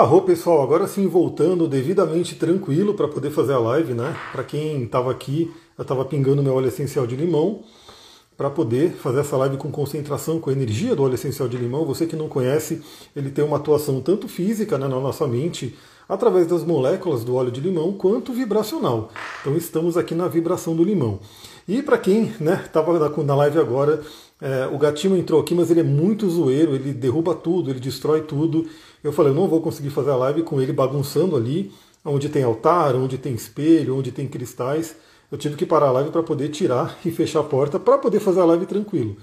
Arro pessoal, agora sim voltando devidamente tranquilo para poder fazer a live, né? Para quem estava aqui, eu estava pingando meu óleo essencial de limão para poder fazer essa live com concentração, com a energia do óleo essencial de limão. Você que não conhece, ele tem uma atuação tanto física né, na nossa mente, através das moléculas do óleo de limão, quanto vibracional. Então estamos aqui na vibração do limão. E para quem estava né, na live agora, é, o gatinho entrou aqui, mas ele é muito zoeiro, ele derruba tudo, ele destrói tudo. Eu falei, eu não vou conseguir fazer a live com ele bagunçando ali, onde tem altar, onde tem espelho, onde tem cristais. Eu tive que parar a live para poder tirar e fechar a porta para poder fazer a live tranquilo.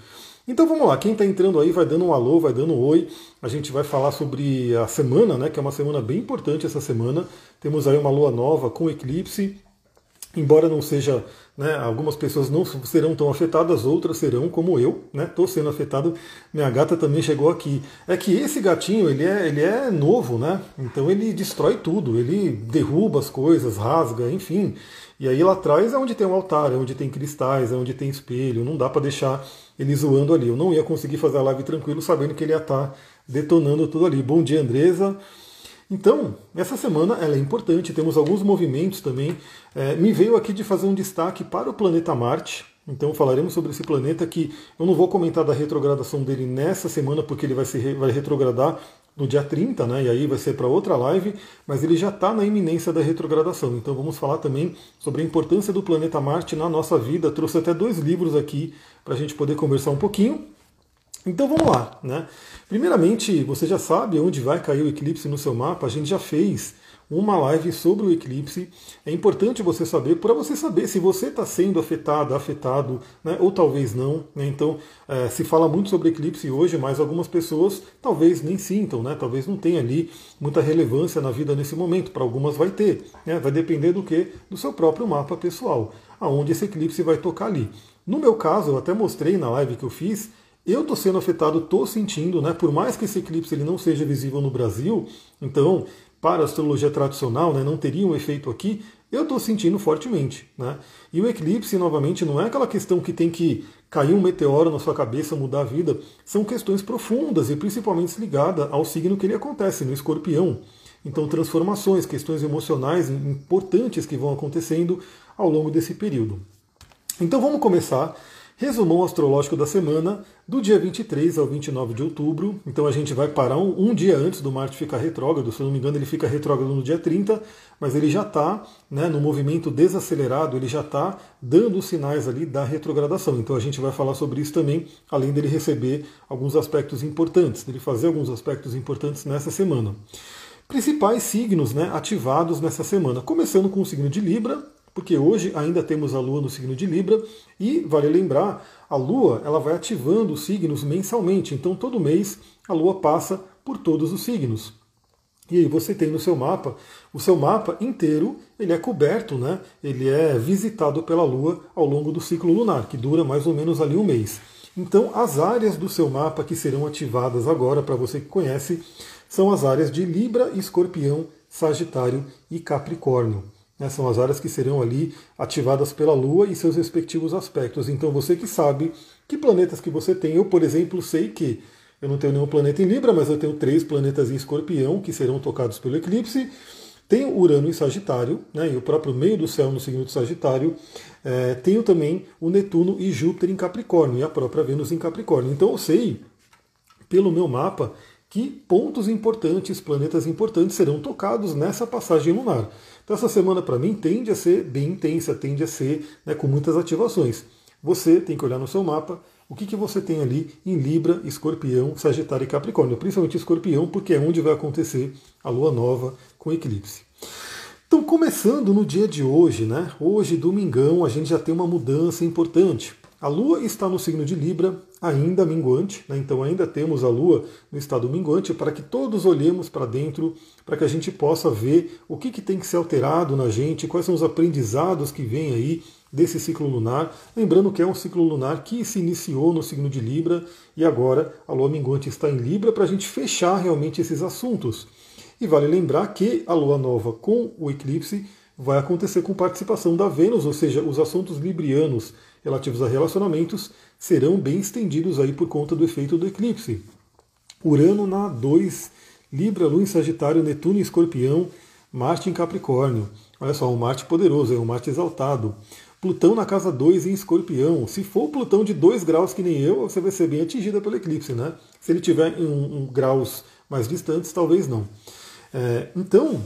Então vamos lá, quem está entrando aí vai dando um alô, vai dando um oi. A gente vai falar sobre a semana, né? Que é uma semana bem importante essa semana. Temos aí uma lua nova com eclipse embora não seja, né, algumas pessoas não serão tão afetadas, outras serão, como eu, né, estou sendo afetado, minha gata também chegou aqui. É que esse gatinho, ele é, ele é novo, né, então ele destrói tudo, ele derruba as coisas, rasga, enfim. E aí lá atrás é onde tem um altar, é onde tem cristais, é onde tem espelho, não dá para deixar ele zoando ali. Eu não ia conseguir fazer a live tranquilo sabendo que ele ia estar tá detonando tudo ali. Bom dia, Andresa. Então, essa semana ela é importante, temos alguns movimentos também. É, me veio aqui de fazer um destaque para o planeta Marte. Então falaremos sobre esse planeta que eu não vou comentar da retrogradação dele nessa semana, porque ele vai, se, vai retrogradar no dia 30, né? E aí vai ser para outra live, mas ele já está na iminência da retrogradação. Então vamos falar também sobre a importância do planeta Marte na nossa vida. Trouxe até dois livros aqui para a gente poder conversar um pouquinho. Então vamos lá, né? Primeiramente, você já sabe onde vai cair o eclipse no seu mapa, a gente já fez uma live sobre o eclipse. É importante você saber, para você saber se você está sendo afetado, afetado, né, ou talvez não. Né? Então, é, se fala muito sobre eclipse hoje, mas algumas pessoas talvez nem sintam, né? talvez não tenha ali muita relevância na vida nesse momento. Para algumas vai ter. Né? Vai depender do que? Do seu próprio mapa pessoal, aonde esse eclipse vai tocar ali. No meu caso, eu até mostrei na live que eu fiz, eu estou sendo afetado, estou sentindo, né? Por mais que esse eclipse ele não seja visível no Brasil, então para a astrologia tradicional, né, não teria um efeito aqui. Eu estou sentindo fortemente, né? E o eclipse, novamente, não é aquela questão que tem que cair um meteoro na sua cabeça, mudar a vida. São questões profundas e principalmente ligadas ao signo que ele acontece, no escorpião. Então, transformações, questões emocionais importantes que vão acontecendo ao longo desse período. Então, vamos começar resumão astrológico da semana, do dia 23 ao 29 de outubro. Então a gente vai parar um, um, dia antes do Marte ficar retrógrado. Se eu não me engano, ele fica retrógrado no dia 30, mas ele já está né, no movimento desacelerado, ele já está dando sinais ali da retrogradação. Então a gente vai falar sobre isso também, além dele receber alguns aspectos importantes, dele fazer alguns aspectos importantes nessa semana. Principais signos né, ativados nessa semana, começando com o signo de Libra, porque hoje ainda temos a Lua no signo de Libra e vale lembrar, a Lua ela vai ativando os signos mensalmente, então todo mês a Lua passa por todos os signos. E aí você tem no seu mapa, o seu mapa inteiro, ele é coberto, né? Ele é visitado pela Lua ao longo do ciclo lunar, que dura mais ou menos ali um mês. Então, as áreas do seu mapa que serão ativadas agora, para você que conhece, são as áreas de Libra, Escorpião, Sagitário e Capricórnio. Né, são as áreas que serão ali ativadas pela Lua e seus respectivos aspectos. Então você que sabe que planetas que você tem, eu, por exemplo, sei que eu não tenho nenhum planeta em Libra, mas eu tenho três planetas em Escorpião que serão tocados pelo eclipse. Tenho Urano em Sagitário, né, e o próprio meio do céu no signo de Sagitário. É, tenho também o Netuno e Júpiter em Capricórnio, e a própria Vênus em Capricórnio. Então eu sei, pelo meu mapa, que pontos importantes, planetas importantes serão tocados nessa passagem lunar. Então essa semana para mim tende a ser bem intensa, tende a ser né, com muitas ativações. Você tem que olhar no seu mapa o que, que você tem ali em Libra, Escorpião, Sagitário e Capricórnio, principalmente Escorpião, porque é onde vai acontecer a lua nova com eclipse. Então, começando no dia de hoje, né? Hoje, domingão, a gente já tem uma mudança importante. A Lua está no signo de Libra, ainda minguante, né? então ainda temos a Lua no estado minguante, para que todos olhemos para dentro, para que a gente possa ver o que, que tem que ser alterado na gente, quais são os aprendizados que vêm aí desse ciclo lunar. Lembrando que é um ciclo lunar que se iniciou no signo de Libra e agora a Lua minguante está em Libra para a gente fechar realmente esses assuntos. E vale lembrar que a Lua nova com o eclipse vai acontecer com participação da Vênus, ou seja, os assuntos librianos relativos a relacionamentos serão bem estendidos aí por conta do efeito do eclipse. Urano na 2 Libra, Lua em Sagitário, Netuno em Escorpião, Marte em Capricórnio. Olha só, um Marte poderoso, é um Marte exaltado. Plutão na casa 2 em Escorpião. Se for Plutão de 2 graus que nem eu, você vai ser bem atingida pelo eclipse, né? Se ele tiver em um, um graus mais distantes, talvez não. É, então,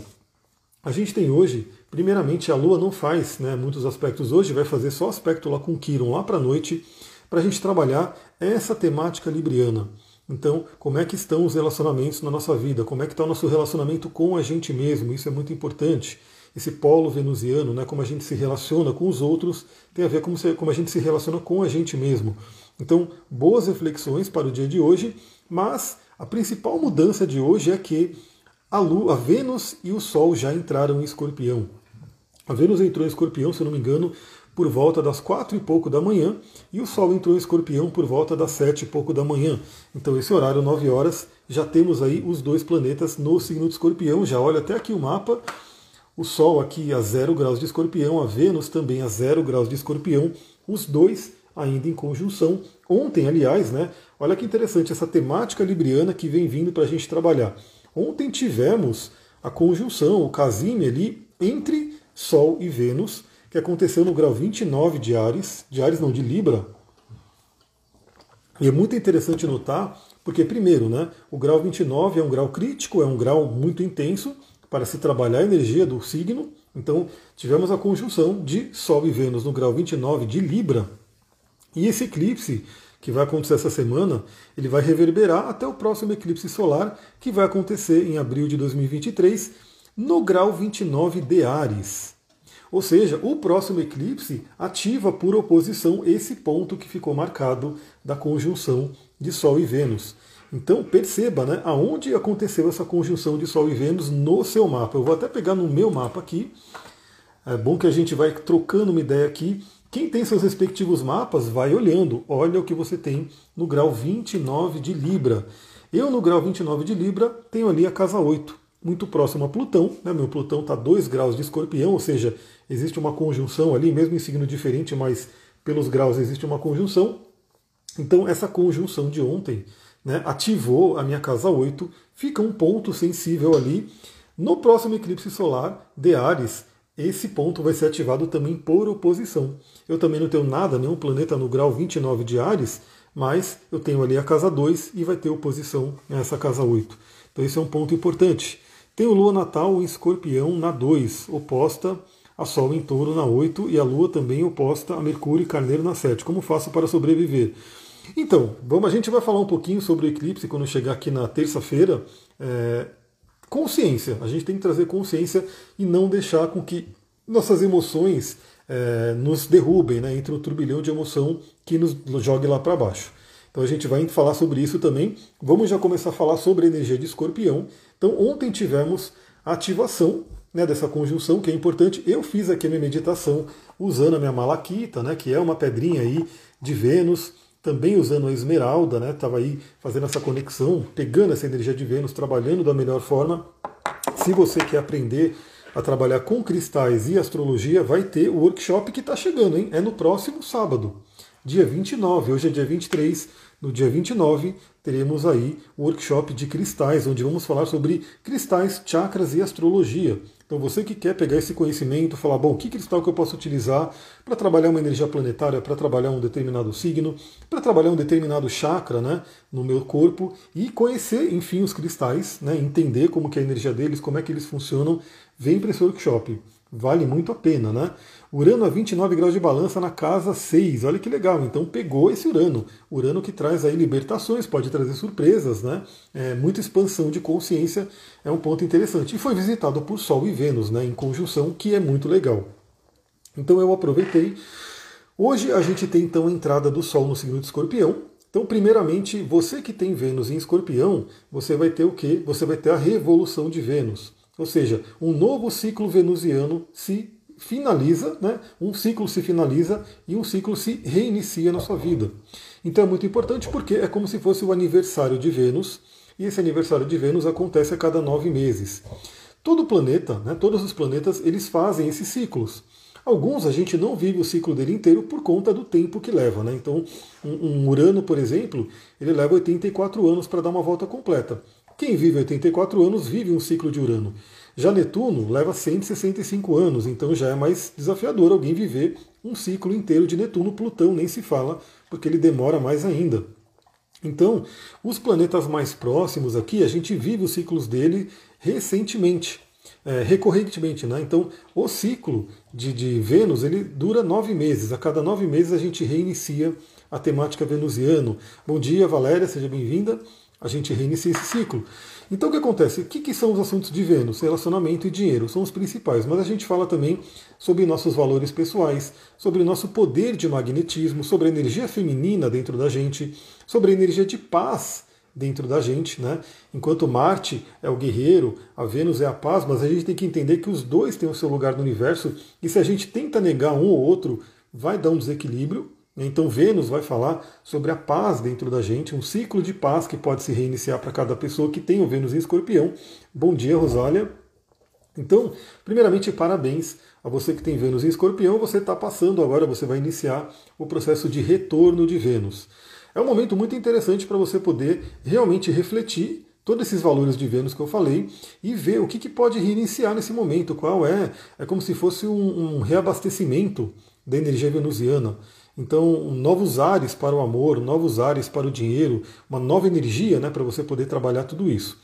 a gente tem hoje, primeiramente, a Lua não faz né, muitos aspectos hoje, vai fazer só aspecto lá com Quiron lá para a noite, para a gente trabalhar essa temática libriana. Então, como é que estão os relacionamentos na nossa vida? Como é que está o nosso relacionamento com a gente mesmo? Isso é muito importante. Esse polo venusiano, né, como a gente se relaciona com os outros, tem a ver com como a gente se relaciona com a gente mesmo. Então, boas reflexões para o dia de hoje, mas a principal mudança de hoje é que a, Lua, a Vênus e o Sol já entraram em escorpião. A Vênus entrou em escorpião, se eu não me engano, por volta das quatro e pouco da manhã, e o Sol entrou em escorpião por volta das sete e pouco da manhã. Então, esse horário, nove horas, já temos aí os dois planetas no signo de escorpião. Já olha até aqui o mapa. O Sol aqui a zero graus de escorpião, a Vênus também a zero graus de escorpião, os dois ainda em conjunção. Ontem, aliás, né? Olha que interessante essa temática libriana que vem vindo para a gente trabalhar. Ontem tivemos a conjunção, o casime ali entre Sol e Vênus, que aconteceu no grau 29 de Ares, de Ares não, de Libra. E é muito interessante notar, porque primeiro, né, o grau 29 é um grau crítico, é um grau muito intenso para se trabalhar a energia do signo. Então, tivemos a conjunção de Sol e Vênus no grau 29 de Libra. E esse eclipse que vai acontecer essa semana, ele vai reverberar até o próximo eclipse solar, que vai acontecer em abril de 2023, no grau 29 de Ares. Ou seja, o próximo eclipse ativa por oposição esse ponto que ficou marcado da conjunção de Sol e Vênus. Então perceba né, aonde aconteceu essa conjunção de Sol e Vênus no seu mapa. Eu vou até pegar no meu mapa aqui. É bom que a gente vai trocando uma ideia aqui quem tem seus respectivos mapas, vai olhando. Olha o que você tem no grau 29 de Libra. Eu, no grau 29 de Libra, tenho ali a casa 8, muito próximo a Plutão. Né? Meu Plutão está 2 graus de escorpião, ou seja, existe uma conjunção ali, mesmo em signo diferente, mas pelos graus existe uma conjunção. Então, essa conjunção de ontem né, ativou a minha casa 8, fica um ponto sensível ali. No próximo eclipse solar de Ares, esse ponto vai ser ativado também por oposição. Eu também não tenho nada, nenhum planeta no grau 29 de Ares, mas eu tenho ali a casa 2 e vai ter oposição nessa casa 8. Então esse é um ponto importante. Tem o Lua Natal em Escorpião na 2, oposta a Sol em Touro na 8 e a Lua também oposta a Mercúrio e Carneiro na 7. Como faço para sobreviver? Então, vamos, a gente vai falar um pouquinho sobre o eclipse quando chegar aqui na terça-feira. É, consciência. A gente tem que trazer consciência e não deixar com que nossas emoções é, nos derrubem, né, entre o turbilhão de emoção que nos jogue lá para baixo. Então a gente vai falar sobre isso também. Vamos já começar a falar sobre a energia de escorpião. Então ontem tivemos a ativação né, dessa conjunção, que é importante. Eu fiz aqui a minha meditação usando a minha malaquita, né, que é uma pedrinha aí de Vênus também usando a esmeralda, né? Estava aí fazendo essa conexão, pegando essa energia de Vênus, trabalhando da melhor forma. Se você quer aprender a trabalhar com cristais e astrologia, vai ter o workshop que está chegando, hein? É no próximo sábado, dia 29. Hoje é dia 23. No dia 29 teremos aí o workshop de cristais, onde vamos falar sobre cristais, chakras e astrologia. Então você que quer pegar esse conhecimento, falar, bom, que cristal que eu posso utilizar para trabalhar uma energia planetária, para trabalhar um determinado signo, para trabalhar um determinado chakra né, no meu corpo e conhecer, enfim, os cristais, né, entender como que é a energia deles, como é que eles funcionam, vem para esse workshop. Vale muito a pena, né? Urano a 29 graus de balança na casa 6. Olha que legal. Então pegou esse Urano. Urano que traz aí libertações, pode trazer surpresas, né? É, muita expansão de consciência é um ponto interessante. E foi visitado por Sol e Vênus, né? Em conjunção, que é muito legal. Então eu aproveitei. Hoje a gente tem então a entrada do Sol no signo de Escorpião. Então, primeiramente, você que tem Vênus em Escorpião, você vai ter o quê? Você vai ter a revolução de Vênus. Ou seja, um novo ciclo venusiano se finaliza, né? um ciclo se finaliza e um ciclo se reinicia na sua vida. Então é muito importante porque é como se fosse o aniversário de Vênus, e esse aniversário de Vênus acontece a cada nove meses. Todo planeta, né, todos os planetas, eles fazem esses ciclos. Alguns a gente não vive o ciclo dele inteiro por conta do tempo que leva. Né? Então, um, um Urano, por exemplo, ele leva 84 anos para dar uma volta completa. Quem vive 84 anos vive um ciclo de Urano. Já Netuno leva 165 anos, então já é mais desafiador alguém viver um ciclo inteiro de Netuno. Plutão nem se fala, porque ele demora mais ainda. Então, os planetas mais próximos aqui, a gente vive os ciclos dele recentemente, é, recorrentemente. Né? Então, o ciclo de, de Vênus ele dura nove meses. A cada nove meses a gente reinicia a temática venusiano. Bom dia, Valéria, seja bem-vinda. A gente reinicia esse ciclo. Então o que acontece? O que, que, são os assuntos de Vênus? Relacionamento e dinheiro são os principais, mas a gente fala também sobre nossos valores pessoais, sobre nosso poder de magnetismo, sobre a energia feminina dentro da gente, sobre a energia de paz dentro da gente, né? Enquanto Marte é o guerreiro, a Vênus é a paz, mas a gente tem que entender que os dois têm o seu lugar no universo e se a gente tenta negar um ou outro, vai dar um desequilíbrio então Vênus vai falar sobre a paz dentro da gente, um ciclo de paz que pode se reiniciar para cada pessoa que tem o Vênus em Escorpião. Bom dia, Rosália. Então, primeiramente, parabéns a você que tem Vênus em Escorpião. Você está passando agora, você vai iniciar o processo de retorno de Vênus. É um momento muito interessante para você poder realmente refletir todos esses valores de Vênus que eu falei e ver o que, que pode reiniciar nesse momento, qual é. É como se fosse um, um reabastecimento da energia venusiana. Então, novos ares para o amor, novos ares para o dinheiro, uma nova energia né, para você poder trabalhar tudo isso.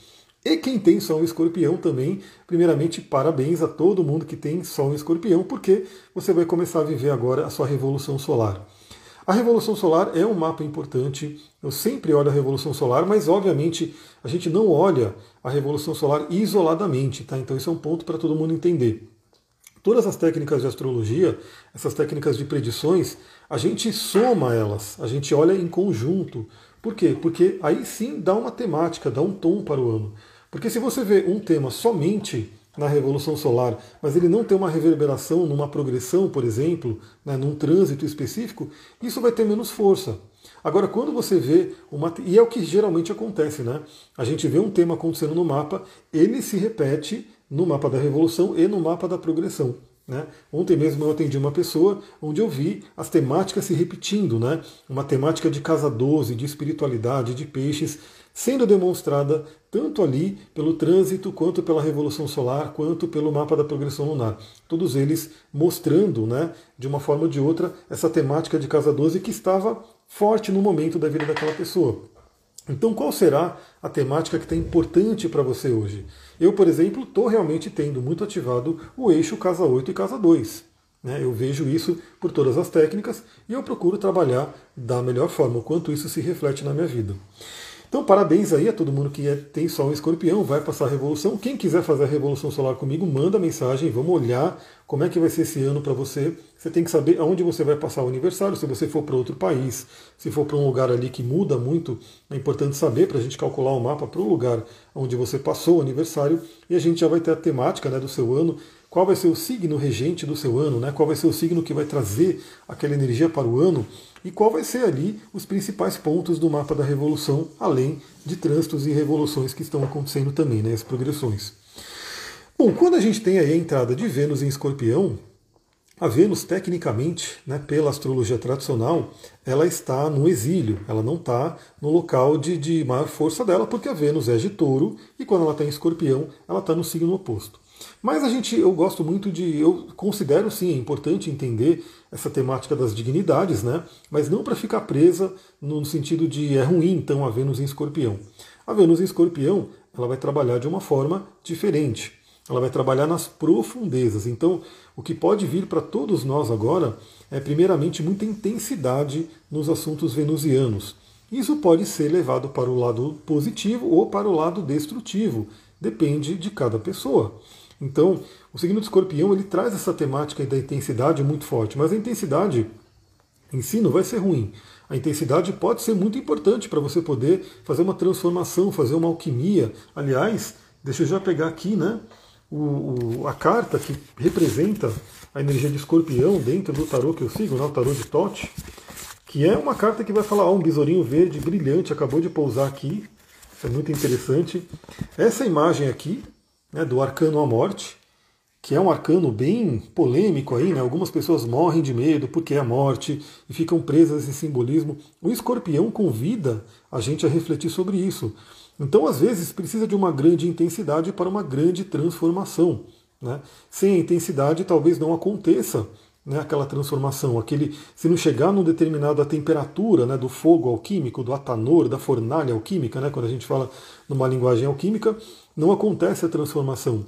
E quem tem Sol em Escorpião também, primeiramente, parabéns a todo mundo que tem Sol em Escorpião, porque você vai começar a viver agora a sua revolução solar. A revolução solar é um mapa importante. Eu sempre olho a revolução solar, mas obviamente a gente não olha a revolução solar isoladamente, tá? Então isso é um ponto para todo mundo entender. Todas as técnicas de astrologia, essas técnicas de predições, a gente soma elas, a gente olha em conjunto. Por quê? Porque aí sim dá uma temática, dá um tom para o ano. Porque se você vê um tema somente na Revolução Solar, mas ele não tem uma reverberação numa progressão, por exemplo, né, num trânsito específico, isso vai ter menos força. Agora, quando você vê uma. E é o que geralmente acontece, né? A gente vê um tema acontecendo no mapa, ele se repete no mapa da Revolução e no mapa da progressão. Né? Ontem mesmo eu atendi uma pessoa onde eu vi as temáticas se repetindo, né? uma temática de casa 12, de espiritualidade, de peixes, sendo demonstrada tanto ali pelo trânsito, quanto pela revolução solar, quanto pelo mapa da progressão lunar. Todos eles mostrando, né, de uma forma ou de outra, essa temática de casa 12 que estava forte no momento da vida daquela pessoa. Então, qual será a temática que está importante para você hoje? Eu, por exemplo, estou realmente tendo muito ativado o eixo casa 8 e casa 2. Né? Eu vejo isso por todas as técnicas e eu procuro trabalhar da melhor forma, o quanto isso se reflete na minha vida. Então, parabéns aí a todo mundo que é, tem Sol em Escorpião, vai passar a Revolução. Quem quiser fazer a Revolução Solar comigo, manda mensagem, vamos olhar como é que vai ser esse ano para você. Você tem que saber aonde você vai passar o aniversário, se você for para outro país, se for para um lugar ali que muda muito, é importante saber para a gente calcular o mapa para o lugar onde você passou o aniversário e a gente já vai ter a temática né, do seu ano qual vai ser o signo regente do seu ano, né? qual vai ser o signo que vai trazer aquela energia para o ano e qual vai ser ali os principais pontos do mapa da revolução, além de trânsitos e revoluções que estão acontecendo também, né? as progressões. Bom, quando a gente tem aí a entrada de Vênus em Escorpião, a Vênus, tecnicamente, né, pela astrologia tradicional, ela está no exílio, ela não está no local de, de maior força dela, porque a Vênus é de touro e quando ela está em escorpião, ela está no signo oposto. Mas a gente, eu gosto muito de, eu considero sim, é importante entender essa temática das dignidades, né? Mas não para ficar presa no sentido de é ruim então a Vênus em Escorpião. A Vênus em Escorpião, ela vai trabalhar de uma forma diferente. Ela vai trabalhar nas profundezas. Então, o que pode vir para todos nós agora é primeiramente muita intensidade nos assuntos venusianos. Isso pode ser levado para o lado positivo ou para o lado destrutivo, depende de cada pessoa. Então, o signo do escorpião ele traz essa temática da intensidade muito forte, mas a intensidade em si não vai ser ruim. A intensidade pode ser muito importante para você poder fazer uma transformação, fazer uma alquimia. Aliás, deixa eu já pegar aqui né, o, o, a carta que representa a energia de escorpião dentro do tarô que eu sigo, né, o tarô de Tote, que é uma carta que vai falar, ó, um besourinho verde brilhante acabou de pousar aqui, isso é muito interessante. Essa imagem aqui né, do arcano à morte, que é um arcano bem polêmico aí, né? Algumas pessoas morrem de medo porque é a morte e ficam presas em simbolismo. O escorpião convida a gente a refletir sobre isso. Então, às vezes, precisa de uma grande intensidade para uma grande transformação. Né? Sem a intensidade, talvez não aconteça né, aquela transformação. Aquele, se não chegar numa determinada temperatura né, do fogo alquímico, do atanor, da fornalha alquímica, né, quando a gente fala numa linguagem alquímica, não acontece a transformação.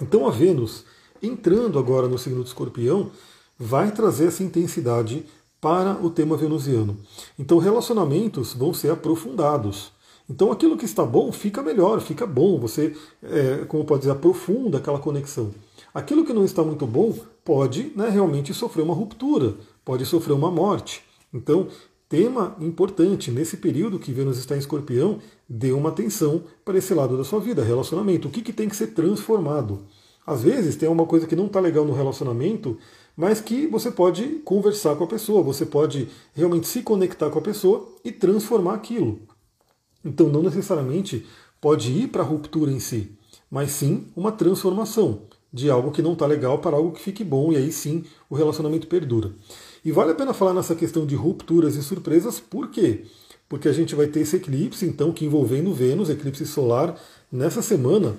Então, a Vênus, entrando agora no signo do escorpião, vai trazer essa intensidade para o tema venusiano. Então, relacionamentos vão ser aprofundados. Então aquilo que está bom fica melhor, fica bom, você, é, como pode dizer, aprofunda aquela conexão. Aquilo que não está muito bom pode né, realmente sofrer uma ruptura, pode sofrer uma morte. Então, tema importante, nesse período que Vênus está em escorpião, dê uma atenção para esse lado da sua vida, relacionamento. O que, que tem que ser transformado? Às vezes tem uma coisa que não está legal no relacionamento, mas que você pode conversar com a pessoa, você pode realmente se conectar com a pessoa e transformar aquilo. Então, não necessariamente pode ir para a ruptura em si, mas sim uma transformação de algo que não está legal para algo que fique bom, e aí sim o relacionamento perdura. E vale a pena falar nessa questão de rupturas e surpresas, por quê? Porque a gente vai ter esse eclipse, então, que envolvendo Vênus, eclipse solar, nessa semana,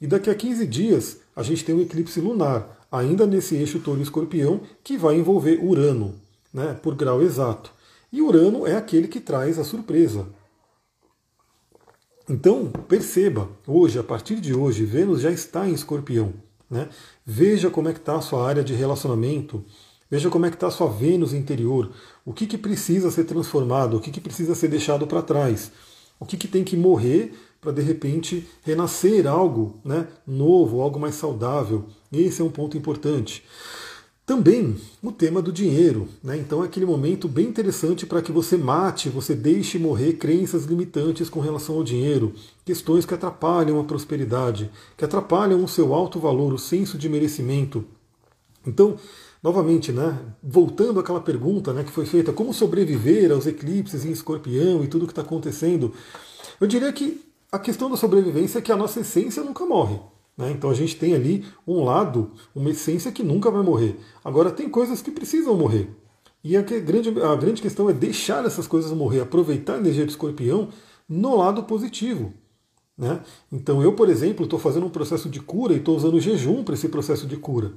e daqui a 15 dias a gente tem um eclipse lunar, ainda nesse eixo touro-escorpião, que vai envolver Urano, né, por grau exato. E Urano é aquele que traz a surpresa, então, perceba, hoje, a partir de hoje, Vênus já está em escorpião. Né? Veja como é que está a sua área de relacionamento, veja como é que está a sua Vênus interior, o que, que precisa ser transformado, o que, que precisa ser deixado para trás, o que, que tem que morrer para de repente renascer algo né, novo, algo mais saudável. Esse é um ponto importante. Também o tema do dinheiro, né? então é aquele momento bem interessante para que você mate, você deixe morrer crenças limitantes com relação ao dinheiro, questões que atrapalham a prosperidade, que atrapalham o seu alto valor, o senso de merecimento. Então, novamente, né, voltando àquela pergunta né, que foi feita, como sobreviver aos eclipses em escorpião e tudo que está acontecendo, eu diria que a questão da sobrevivência é que a nossa essência nunca morre. Né? Então a gente tem ali um lado, uma essência que nunca vai morrer. Agora tem coisas que precisam morrer. E a grande, a grande questão é deixar essas coisas morrer, aproveitar a energia do escorpião no lado positivo. Né? Então eu, por exemplo, estou fazendo um processo de cura e estou usando jejum para esse processo de cura.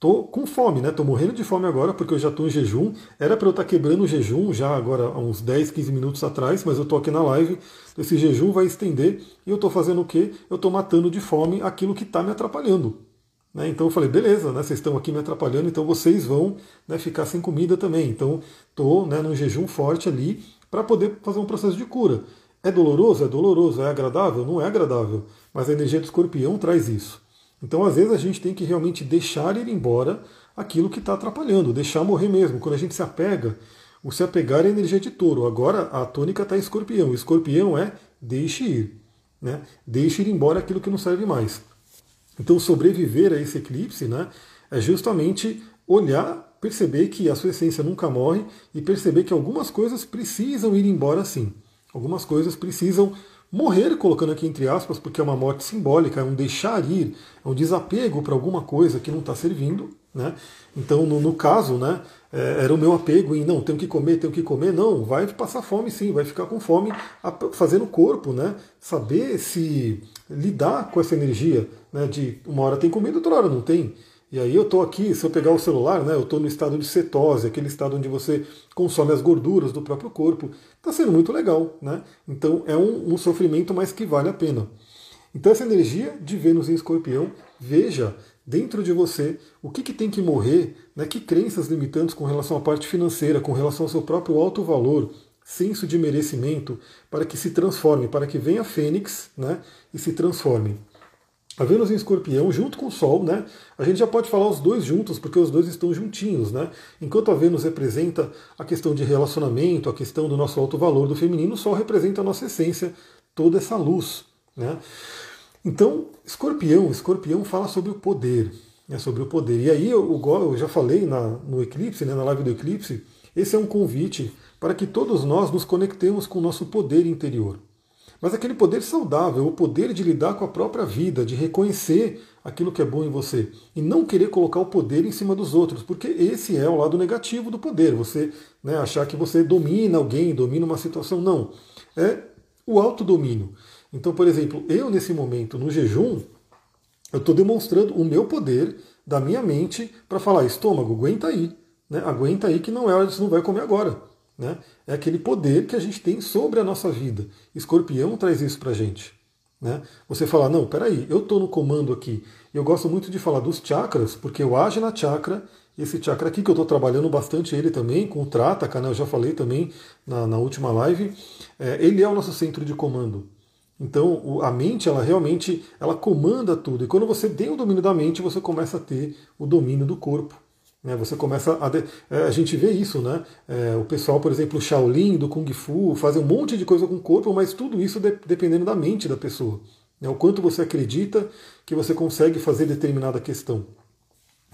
Tô com fome, né? Tô morrendo de fome agora porque eu já tô em jejum. Era para eu estar tá quebrando o jejum já agora há uns 10, 15 minutos atrás, mas eu tô aqui na live. Esse jejum vai estender e eu tô fazendo o quê? Eu tô matando de fome aquilo que está me atrapalhando. Né? Então eu falei, beleza, né? Vocês estão aqui me atrapalhando, então vocês vão né, ficar sem comida também. Então tô né, num jejum forte ali para poder fazer um processo de cura. É doloroso? É doloroso. É agradável? Não é agradável. Mas a energia do escorpião traz isso. Então, às vezes, a gente tem que realmente deixar ir embora aquilo que está atrapalhando, deixar morrer mesmo. Quando a gente se apega, o se apegar é energia de touro. Agora a tônica está escorpião. O escorpião é deixe ir. Né? Deixe ir embora aquilo que não serve mais. Então, sobreviver a esse eclipse né, é justamente olhar, perceber que a sua essência nunca morre e perceber que algumas coisas precisam ir embora sim. Algumas coisas precisam Morrer, colocando aqui entre aspas, porque é uma morte simbólica, é um deixar ir, é um desapego para alguma coisa que não está servindo. Né? Então, no, no caso, né, é, era o meu apego em não, tenho que comer, tenho que comer. Não, vai passar fome sim, vai ficar com fome fazendo o corpo, né? saber se lidar com essa energia né, de uma hora tem comida, outra hora não tem. E aí eu estou aqui, se eu pegar o celular, né, eu estou no estado de cetose, aquele estado onde você consome as gorduras do próprio corpo. Está sendo muito legal, né? Então é um, um, sofrimento, mas que vale a pena. Então essa energia de Vênus em Escorpião, veja dentro de você o que, que tem que morrer, né, que crenças limitantes com relação à parte financeira, com relação ao seu próprio alto valor, senso de merecimento, para que se transforme, para que venha a Fênix né, e se transforme. A Vênus em Escorpião, junto com o Sol, né? A gente já pode falar os dois juntos, porque os dois estão juntinhos, né? Enquanto a Vênus representa a questão de relacionamento, a questão do nosso alto valor do feminino, o Sol representa a nossa essência, toda essa luz, né? Então, Escorpião, Escorpião fala sobre o poder, né? Sobre o poder. E aí eu, eu já falei na, no eclipse, né? Na live do eclipse, esse é um convite para que todos nós nos conectemos com o nosso poder interior. Mas aquele poder saudável, o poder de lidar com a própria vida, de reconhecer aquilo que é bom em você e não querer colocar o poder em cima dos outros, porque esse é o lado negativo do poder. Você né, achar que você domina alguém, domina uma situação. Não. É o autodomínio. Então, por exemplo, eu nesse momento no jejum, eu estou demonstrando o meu poder da minha mente para falar, estômago, aguenta aí, né? aguenta aí que não é hora, você não vai comer agora. Né? É aquele poder que a gente tem sobre a nossa vida. Escorpião traz isso para a gente. Né? Você fala, não, peraí, eu estou no comando aqui. Eu gosto muito de falar dos chakras, porque eu ajo na chakra, esse chakra aqui que eu estou trabalhando bastante ele também, com o Trataka, né? eu já falei também na, na última live, é, ele é o nosso centro de comando. Então a mente, ela realmente, ela comanda tudo. E quando você tem o domínio da mente, você começa a ter o domínio do corpo. Né? Você começa a. De... É, a gente vê isso, né? É, o pessoal, por exemplo, o Shaolin, do Kung Fu, fazem um monte de coisa com o corpo, mas tudo isso de... dependendo da mente da pessoa. Né? O quanto você acredita que você consegue fazer determinada questão.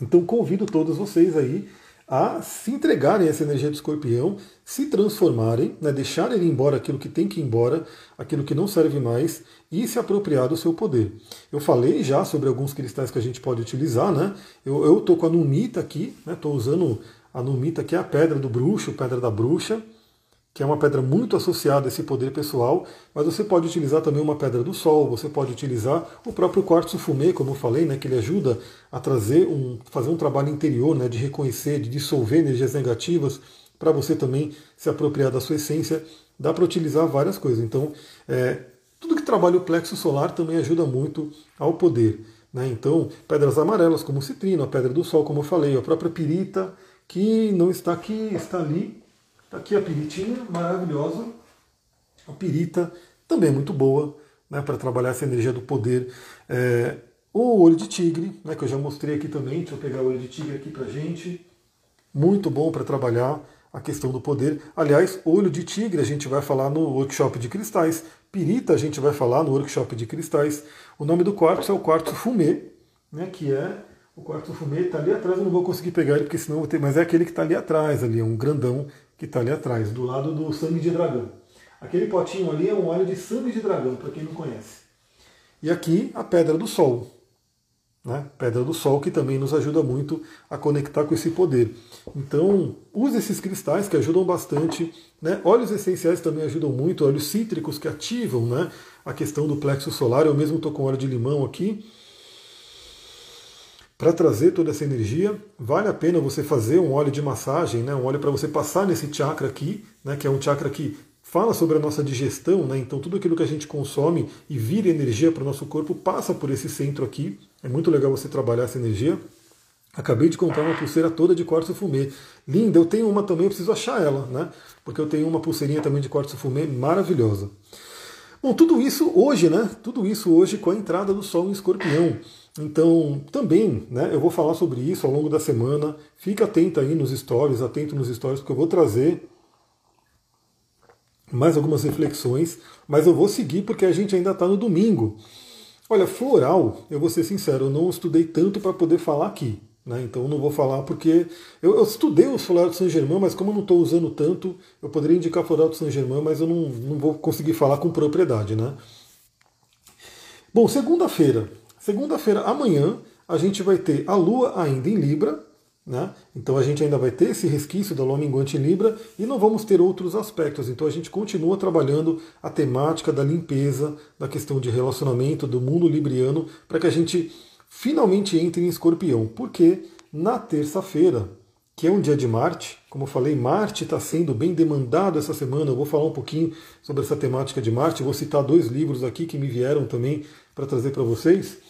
Então convido todos vocês aí a se entregarem a essa energia do escorpião, se transformarem, né, deixarem embora aquilo que tem que ir embora, aquilo que não serve mais, e se apropriar do seu poder. Eu falei já sobre alguns cristais que a gente pode utilizar, né? Eu estou com a Numita aqui, estou né, usando a Numita, que é a pedra do bruxo, pedra da bruxa que é uma pedra muito associada a esse poder pessoal, mas você pode utilizar também uma pedra do sol, você pode utilizar o próprio quartzo fumê, como eu falei, né, que ele ajuda a trazer um, fazer um trabalho interior, né, de reconhecer, de dissolver energias negativas, para você também se apropriar da sua essência. Dá para utilizar várias coisas. Então, é, tudo que trabalha o plexo solar também ajuda muito ao poder. Né? Então, pedras amarelas como o citrino, a pedra do sol, como eu falei, a própria pirita, que não está aqui, está ali, Está aqui a piritinha, maravilhosa. A pirita também é muito boa né, para trabalhar essa energia do poder. É, o olho de tigre, né, que eu já mostrei aqui também. Deixa eu pegar o olho de tigre aqui para gente. Muito bom para trabalhar a questão do poder. Aliás, olho de tigre a gente vai falar no workshop de cristais. Pirita a gente vai falar no workshop de cristais. O nome do quartzo é o quartzo fumê, né, que é o quartzo fumê. Está ali atrás, eu não vou conseguir pegar ele porque senão eu vou ter. Mas é aquele que está ali atrás, ali, é um grandão que está ali atrás, do lado do sangue de dragão. Aquele potinho ali é um óleo de sangue de dragão, para quem não conhece. E aqui a pedra do sol. Né? Pedra do sol que também nos ajuda muito a conectar com esse poder. Então, use esses cristais que ajudam bastante. Né? Óleos essenciais também ajudam muito, óleos cítricos que ativam né? a questão do plexo solar. Eu mesmo estou com óleo de limão aqui para trazer toda essa energia, vale a pena você fazer um óleo de massagem, né, um óleo para você passar nesse chakra aqui, né, que é um chakra que fala sobre a nossa digestão, né, então tudo aquilo que a gente consome e vira energia para o nosso corpo passa por esse centro aqui. É muito legal você trabalhar essa energia. Acabei de comprar uma pulseira toda de quartzo fumê. Linda, eu tenho uma também, eu preciso achar ela, né? Porque eu tenho uma pulseirinha também de quartzo fumê maravilhosa. Bom, tudo isso hoje, né? Tudo isso hoje com a entrada do Sol em Escorpião. Então, também, né, eu vou falar sobre isso ao longo da semana. Fica atento aí nos stories, atento nos stories, porque eu vou trazer mais algumas reflexões, mas eu vou seguir porque a gente ainda está no domingo. Olha, floral, eu vou ser sincero, eu não estudei tanto para poder falar aqui. Né? Então não vou falar porque. Eu, eu estudei o floral de Saint Germain, mas como eu não estou usando tanto, eu poderia indicar floral de Saint Germain, mas eu não, não vou conseguir falar com propriedade. Né? Bom, segunda-feira. Segunda-feira, amanhã, a gente vai ter a Lua ainda em Libra, né? Então a gente ainda vai ter esse resquício da lua minguante em Libra e não vamos ter outros aspectos. Então a gente continua trabalhando a temática da limpeza, da questão de relacionamento, do mundo libriano, para que a gente finalmente entre em escorpião. Porque na terça-feira, que é um dia de Marte, como eu falei, Marte está sendo bem demandado essa semana. Eu vou falar um pouquinho sobre essa temática de Marte. vou citar dois livros aqui que me vieram também para trazer para vocês.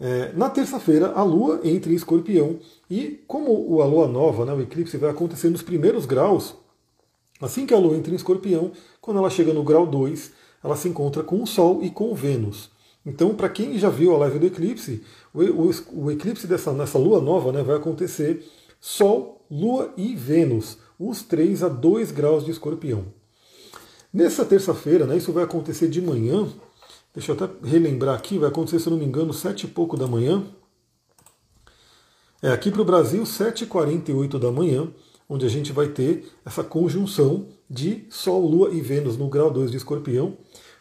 É, na terça-feira, a Lua entra em escorpião e, como a Lua nova, né, o eclipse vai acontecer nos primeiros graus, assim que a Lua entra em escorpião, quando ela chega no grau 2, ela se encontra com o Sol e com Vênus. Então, para quem já viu a live do eclipse, o, o, o eclipse dessa, nessa lua nova né, vai acontecer Sol, Lua e Vênus, os três a 2 graus de escorpião. Nessa terça-feira, né, isso vai acontecer de manhã, Deixa eu até relembrar aqui, vai acontecer, se eu não me engano, sete e pouco da manhã. É aqui para o Brasil, 7h48 da manhã, onde a gente vai ter essa conjunção de Sol, Lua e Vênus no grau 2 de escorpião.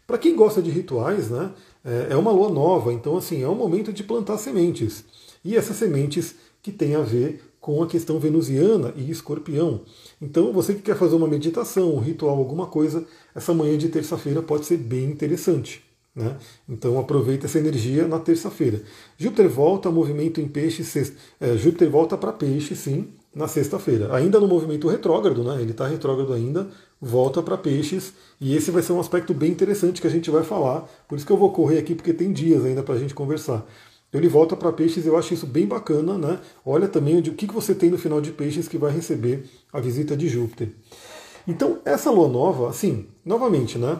Para quem gosta de rituais, né, é, é uma lua nova, então assim, é um momento de plantar sementes. E essas sementes que têm a ver com a questão venusiana e escorpião. Então, você que quer fazer uma meditação, um ritual, alguma coisa, essa manhã de terça-feira pode ser bem interessante. Né? Então aproveita essa energia na terça-feira. Júpiter volta movimento em peixe, sexta, é, Júpiter volta para peixe, sim, na sexta-feira. Ainda no movimento retrógrado, né? ele está retrógrado ainda, volta para peixes, e esse vai ser um aspecto bem interessante que a gente vai falar, por isso que eu vou correr aqui, porque tem dias ainda para a gente conversar. Ele volta para peixes, eu acho isso bem bacana, né? Olha também o que você tem no final de peixes que vai receber a visita de Júpiter. Então, essa lua nova, assim, novamente, né?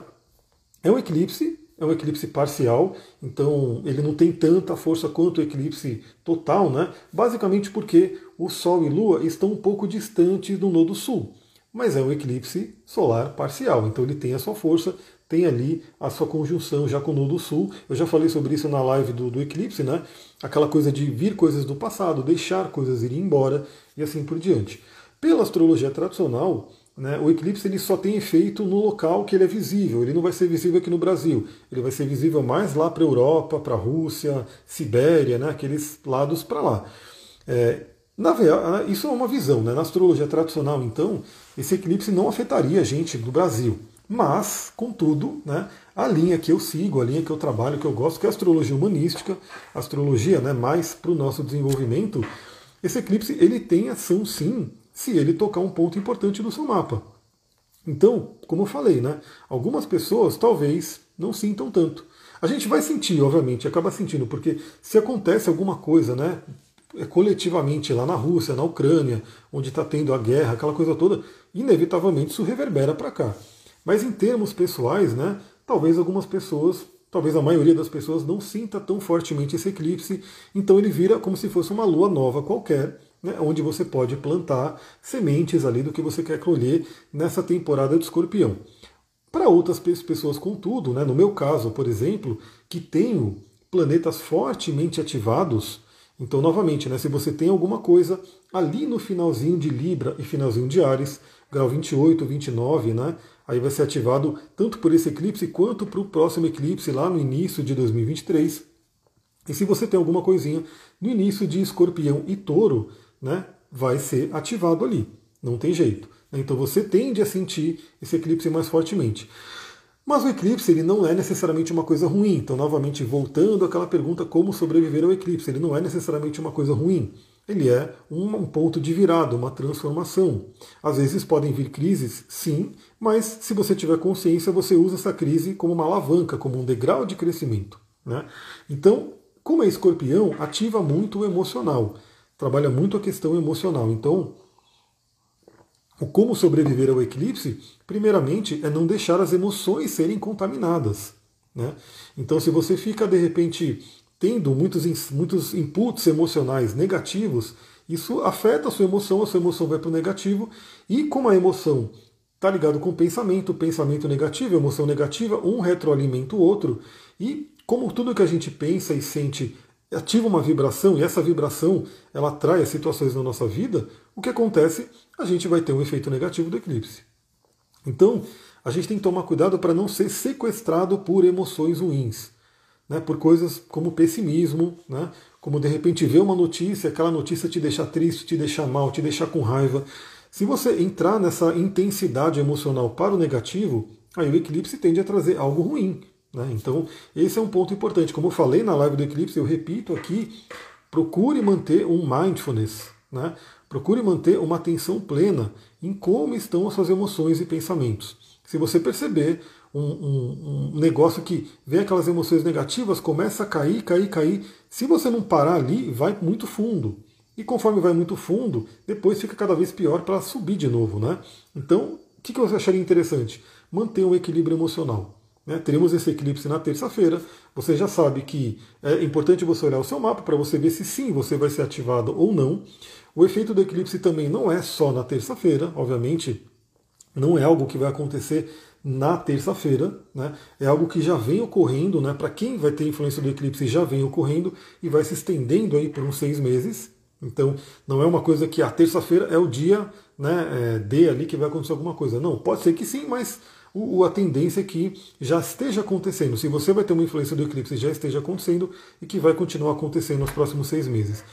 É um eclipse, é um eclipse parcial, então ele não tem tanta força quanto o eclipse total, né? Basicamente porque o Sol e Lua estão um pouco distantes do nodo sul. Mas é um eclipse solar parcial, então ele tem a sua força, tem ali a sua conjunção já com o nodo sul. Eu já falei sobre isso na live do, do eclipse, né? Aquela coisa de vir coisas do passado, deixar coisas ir embora e assim por diante. Pela astrologia tradicional, né, o eclipse ele só tem efeito no local que ele é visível, ele não vai ser visível aqui no Brasil, ele vai ser visível mais lá para a Europa, para a Rússia, Sibéria, né, aqueles lados para lá. É, na, isso é uma visão, né? na astrologia tradicional, então, esse eclipse não afetaria a gente do Brasil. Mas, contudo, né, a linha que eu sigo, a linha que eu trabalho, que eu gosto, que é a astrologia humanística, astrologia né, mais para o nosso desenvolvimento, esse eclipse ele tem ação sim se ele tocar um ponto importante do seu mapa. Então, como eu falei, né, algumas pessoas talvez não sintam tanto. A gente vai sentir, obviamente, acaba sentindo, porque se acontece alguma coisa, né, coletivamente lá na Rússia, na Ucrânia, onde está tendo a guerra, aquela coisa toda, inevitavelmente isso reverbera para cá. Mas em termos pessoais, né, talvez algumas pessoas, talvez a maioria das pessoas não sinta tão fortemente esse eclipse, então ele vira como se fosse uma lua nova qualquer, né, onde você pode plantar sementes ali do que você quer colher nessa temporada de escorpião. Para outras pessoas, contudo, né, no meu caso, por exemplo, que tenho planetas fortemente ativados, então, novamente, né, se você tem alguma coisa ali no finalzinho de Libra e finalzinho de Ares, grau 28, 29, né, aí vai ser ativado tanto por esse eclipse quanto para o próximo eclipse lá no início de 2023. E se você tem alguma coisinha no início de Escorpião e Touro, né, vai ser ativado ali. Não tem jeito. Então você tende a sentir esse eclipse mais fortemente. Mas o eclipse ele não é necessariamente uma coisa ruim. Então, novamente, voltando àquela pergunta como sobreviver ao eclipse, ele não é necessariamente uma coisa ruim. Ele é um, ponto de virada, uma transformação. Às vezes podem vir crises, sim, mas se você tiver consciência, você usa essa crise como uma alavanca, como um degrau de crescimento. Né? Então, como é escorpião, ativa muito o emocional trabalha muito a questão emocional. Então, o como sobreviver ao eclipse, primeiramente, é não deixar as emoções serem contaminadas. Né? Então, se você fica, de repente, tendo muitos, muitos inputs emocionais negativos, isso afeta a sua emoção, a sua emoção vai para o negativo, e como a emoção está ligado com o pensamento, pensamento negativo, emoção negativa, um retroalimenta o outro, e como tudo que a gente pensa e sente ativa uma vibração e essa vibração ela atrai as situações na nossa vida, o que acontece? A gente vai ter um efeito negativo do eclipse. Então, a gente tem que tomar cuidado para não ser sequestrado por emoções ruins, né, por coisas como pessimismo, né, como de repente ver uma notícia, aquela notícia te deixar triste, te deixar mal, te deixar com raiva. Se você entrar nessa intensidade emocional para o negativo, aí o eclipse tende a trazer algo ruim, né? Então, esse é um ponto importante. Como eu falei na live do Eclipse, eu repito aqui: procure manter um mindfulness, né? procure manter uma atenção plena em como estão as suas emoções e pensamentos. Se você perceber um, um, um, negócio que vem aquelas emoções negativas, começa a cair, cair, cair. Se você não parar ali, vai muito fundo. E conforme vai muito fundo, depois fica cada vez pior para subir de novo. Né? Então, o que, que você acharia interessante? Manter um equilíbrio emocional. Né? Teremos esse eclipse na terça-feira. Você já sabe que é importante você olhar o seu mapa para você ver se sim você vai ser ativado ou não. O efeito do eclipse também não é só na terça-feira, obviamente, não é algo que vai acontecer na terça-feira, né? é algo que já vem ocorrendo, né? para quem vai ter influência do eclipse já vem ocorrendo e vai se estendendo aí por uns seis meses. Então não é uma coisa que a terça-feira é o dia né, é, D ali que vai acontecer alguma coisa. Não, pode ser que sim, mas o, a tendência é que já esteja acontecendo. Se você vai ter uma influência do eclipse, já esteja acontecendo e que vai continuar acontecendo nos próximos seis meses.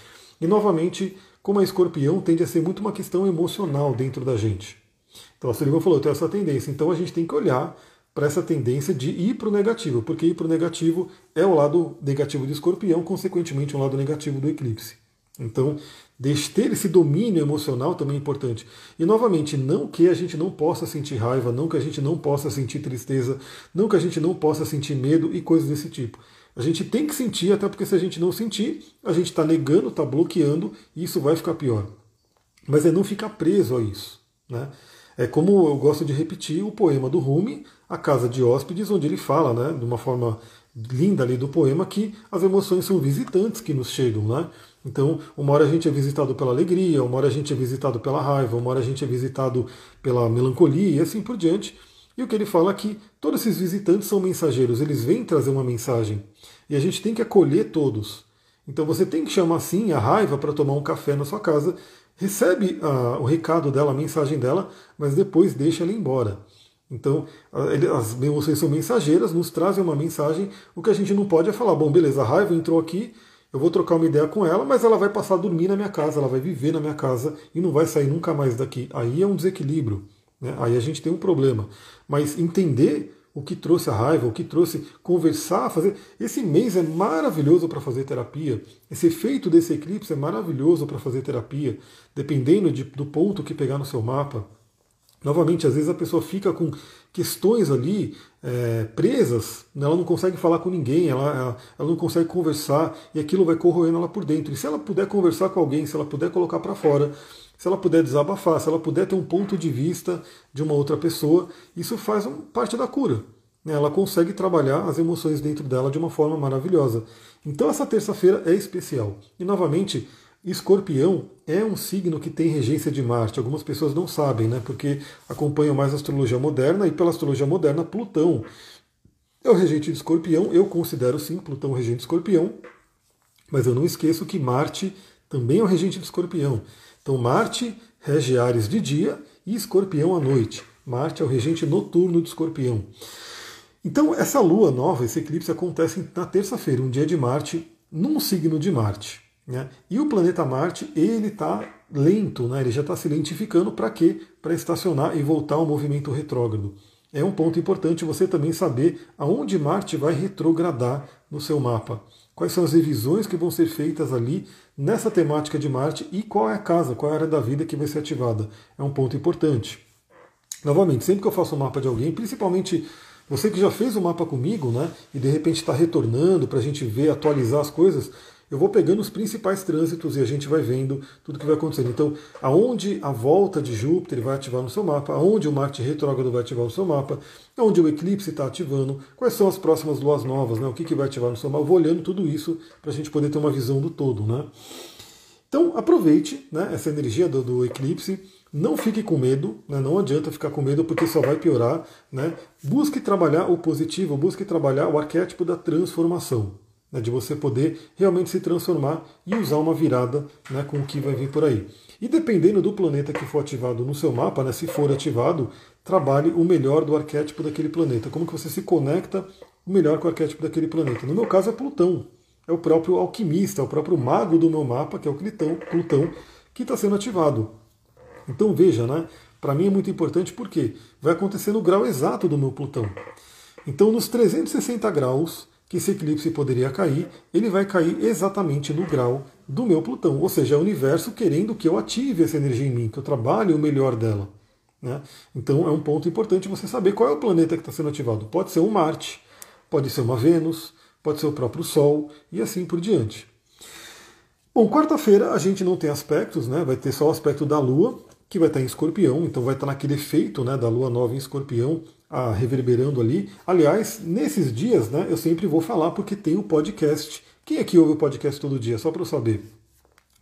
E novamente, como a escorpião, tende a ser muito uma questão emocional dentro da gente. Então a Sullivan falou, tem essa tendência. Então a gente tem que olhar para essa tendência de ir para o negativo, porque ir para o negativo é o lado negativo de escorpião, consequentemente um lado negativo do eclipse. Então, ter esse domínio emocional também é importante. E novamente, não que a gente não possa sentir raiva, não que a gente não possa sentir tristeza, não que a gente não possa sentir medo e coisas desse tipo. A gente tem que sentir, até porque se a gente não sentir, a gente está negando, está bloqueando e isso vai ficar pior. Mas é não ficar preso a isso. Né? É como eu gosto de repetir o poema do Rumi, A Casa de Hóspedes, onde ele fala, né, de uma forma linda ali do poema, que as emoções são visitantes que nos chegam. Né? Então, uma hora a gente é visitado pela alegria, uma hora a gente é visitado pela raiva, uma hora a gente é visitado pela melancolia e assim por diante. E o que ele fala é que todos esses visitantes são mensageiros, eles vêm trazer uma mensagem. E a gente tem que acolher todos. Então você tem que chamar sim a raiva para tomar um café na sua casa, recebe a, o recado dela, a mensagem dela, mas depois deixa ela embora. Então, as emoções são mensageiras, nos trazem uma mensagem. O que a gente não pode é falar, bom, beleza, a raiva entrou aqui, eu vou trocar uma ideia com ela, mas ela vai passar a dormir na minha casa, ela vai viver na minha casa e não vai sair nunca mais daqui. Aí é um desequilíbrio. Né? Aí a gente tem um problema. Mas entender o que trouxe a raiva, o que trouxe conversar, fazer. Esse mês é maravilhoso para fazer terapia. Esse efeito desse eclipse é maravilhoso para fazer terapia, dependendo de, do ponto que pegar no seu mapa. Novamente, às vezes a pessoa fica com questões ali é, presas, né? ela não consegue falar com ninguém, ela, ela, ela, não consegue conversar e aquilo vai corroendo ela por dentro. E se ela puder conversar com alguém, se ela puder colocar para fora, se ela puder desabafar, se ela puder ter um ponto de vista de uma outra pessoa, isso faz parte da cura. Né? Ela consegue trabalhar as emoções dentro dela de uma forma maravilhosa. Então essa terça-feira é especial. E novamente, Escorpião é um signo que tem regência de Marte. Algumas pessoas não sabem, né? Porque acompanham mais a astrologia moderna e pela astrologia moderna, Plutão é o regente de Escorpião. Eu considero sim Plutão o regente de Escorpião, mas eu não esqueço que Marte também é o regente de Escorpião. Então Marte rege Ares de dia e Escorpião à noite. Marte é o regente noturno de Escorpião. Então essa lua nova, esse eclipse acontece na terça-feira, um dia de Marte, num signo de Marte. Né? E o planeta Marte, ele está lento, né? ele já está se lentificando para quê? Para estacionar e voltar ao movimento retrógrado. É um ponto importante você também saber aonde Marte vai retrogradar no seu mapa. Quais são as revisões que vão ser feitas ali nessa temática de Marte e qual é a casa, qual é a área da vida que vai ser ativada. É um ponto importante. Novamente, sempre que eu faço um mapa de alguém, principalmente você que já fez o mapa comigo, né, e de repente está retornando para a gente ver, atualizar as coisas, eu vou pegando os principais trânsitos e a gente vai vendo tudo que vai acontecendo. Então, aonde a volta de Júpiter vai ativar no seu mapa, aonde o Marte retrógrado vai ativar no seu mapa, aonde o eclipse está ativando, quais são as próximas luas novas, né? o que, que vai ativar no seu mapa. Eu vou olhando tudo isso para a gente poder ter uma visão do todo. Né? Então, aproveite né, essa energia do, do eclipse. Não fique com medo, né? não adianta ficar com medo porque só vai piorar. Né? Busque trabalhar o positivo, busque trabalhar o arquétipo da transformação né, de você poder realmente se transformar e usar uma virada né, com o que vai vir por aí. E dependendo do planeta que for ativado no seu mapa, né, se for ativado, trabalhe o melhor do arquétipo daquele planeta. Como que você se conecta o melhor com o arquétipo daquele planeta. No meu caso é Plutão. É o próprio alquimista, é o próprio mago do meu mapa, que é o Plutão, Plutão que está sendo ativado. Então veja, né? Para mim é muito importante porque vai acontecer no grau exato do meu Plutão. Então, nos 360 graus, que esse eclipse poderia cair, ele vai cair exatamente no grau do meu Plutão. Ou seja, é o universo querendo que eu ative essa energia em mim, que eu trabalhe o melhor dela. Né? Então é um ponto importante você saber qual é o planeta que está sendo ativado. Pode ser um Marte, pode ser uma Vênus, pode ser o próprio Sol e assim por diante. Bom, quarta-feira a gente não tem aspectos, né? vai ter só o aspecto da Lua, que vai estar em escorpião, então vai estar naquele efeito né, da Lua nova em escorpião, a, reverberando ali. Aliás, nesses dias, né, eu sempre vou falar porque tem o podcast. Quem aqui ouve o podcast todo dia? Só para eu saber.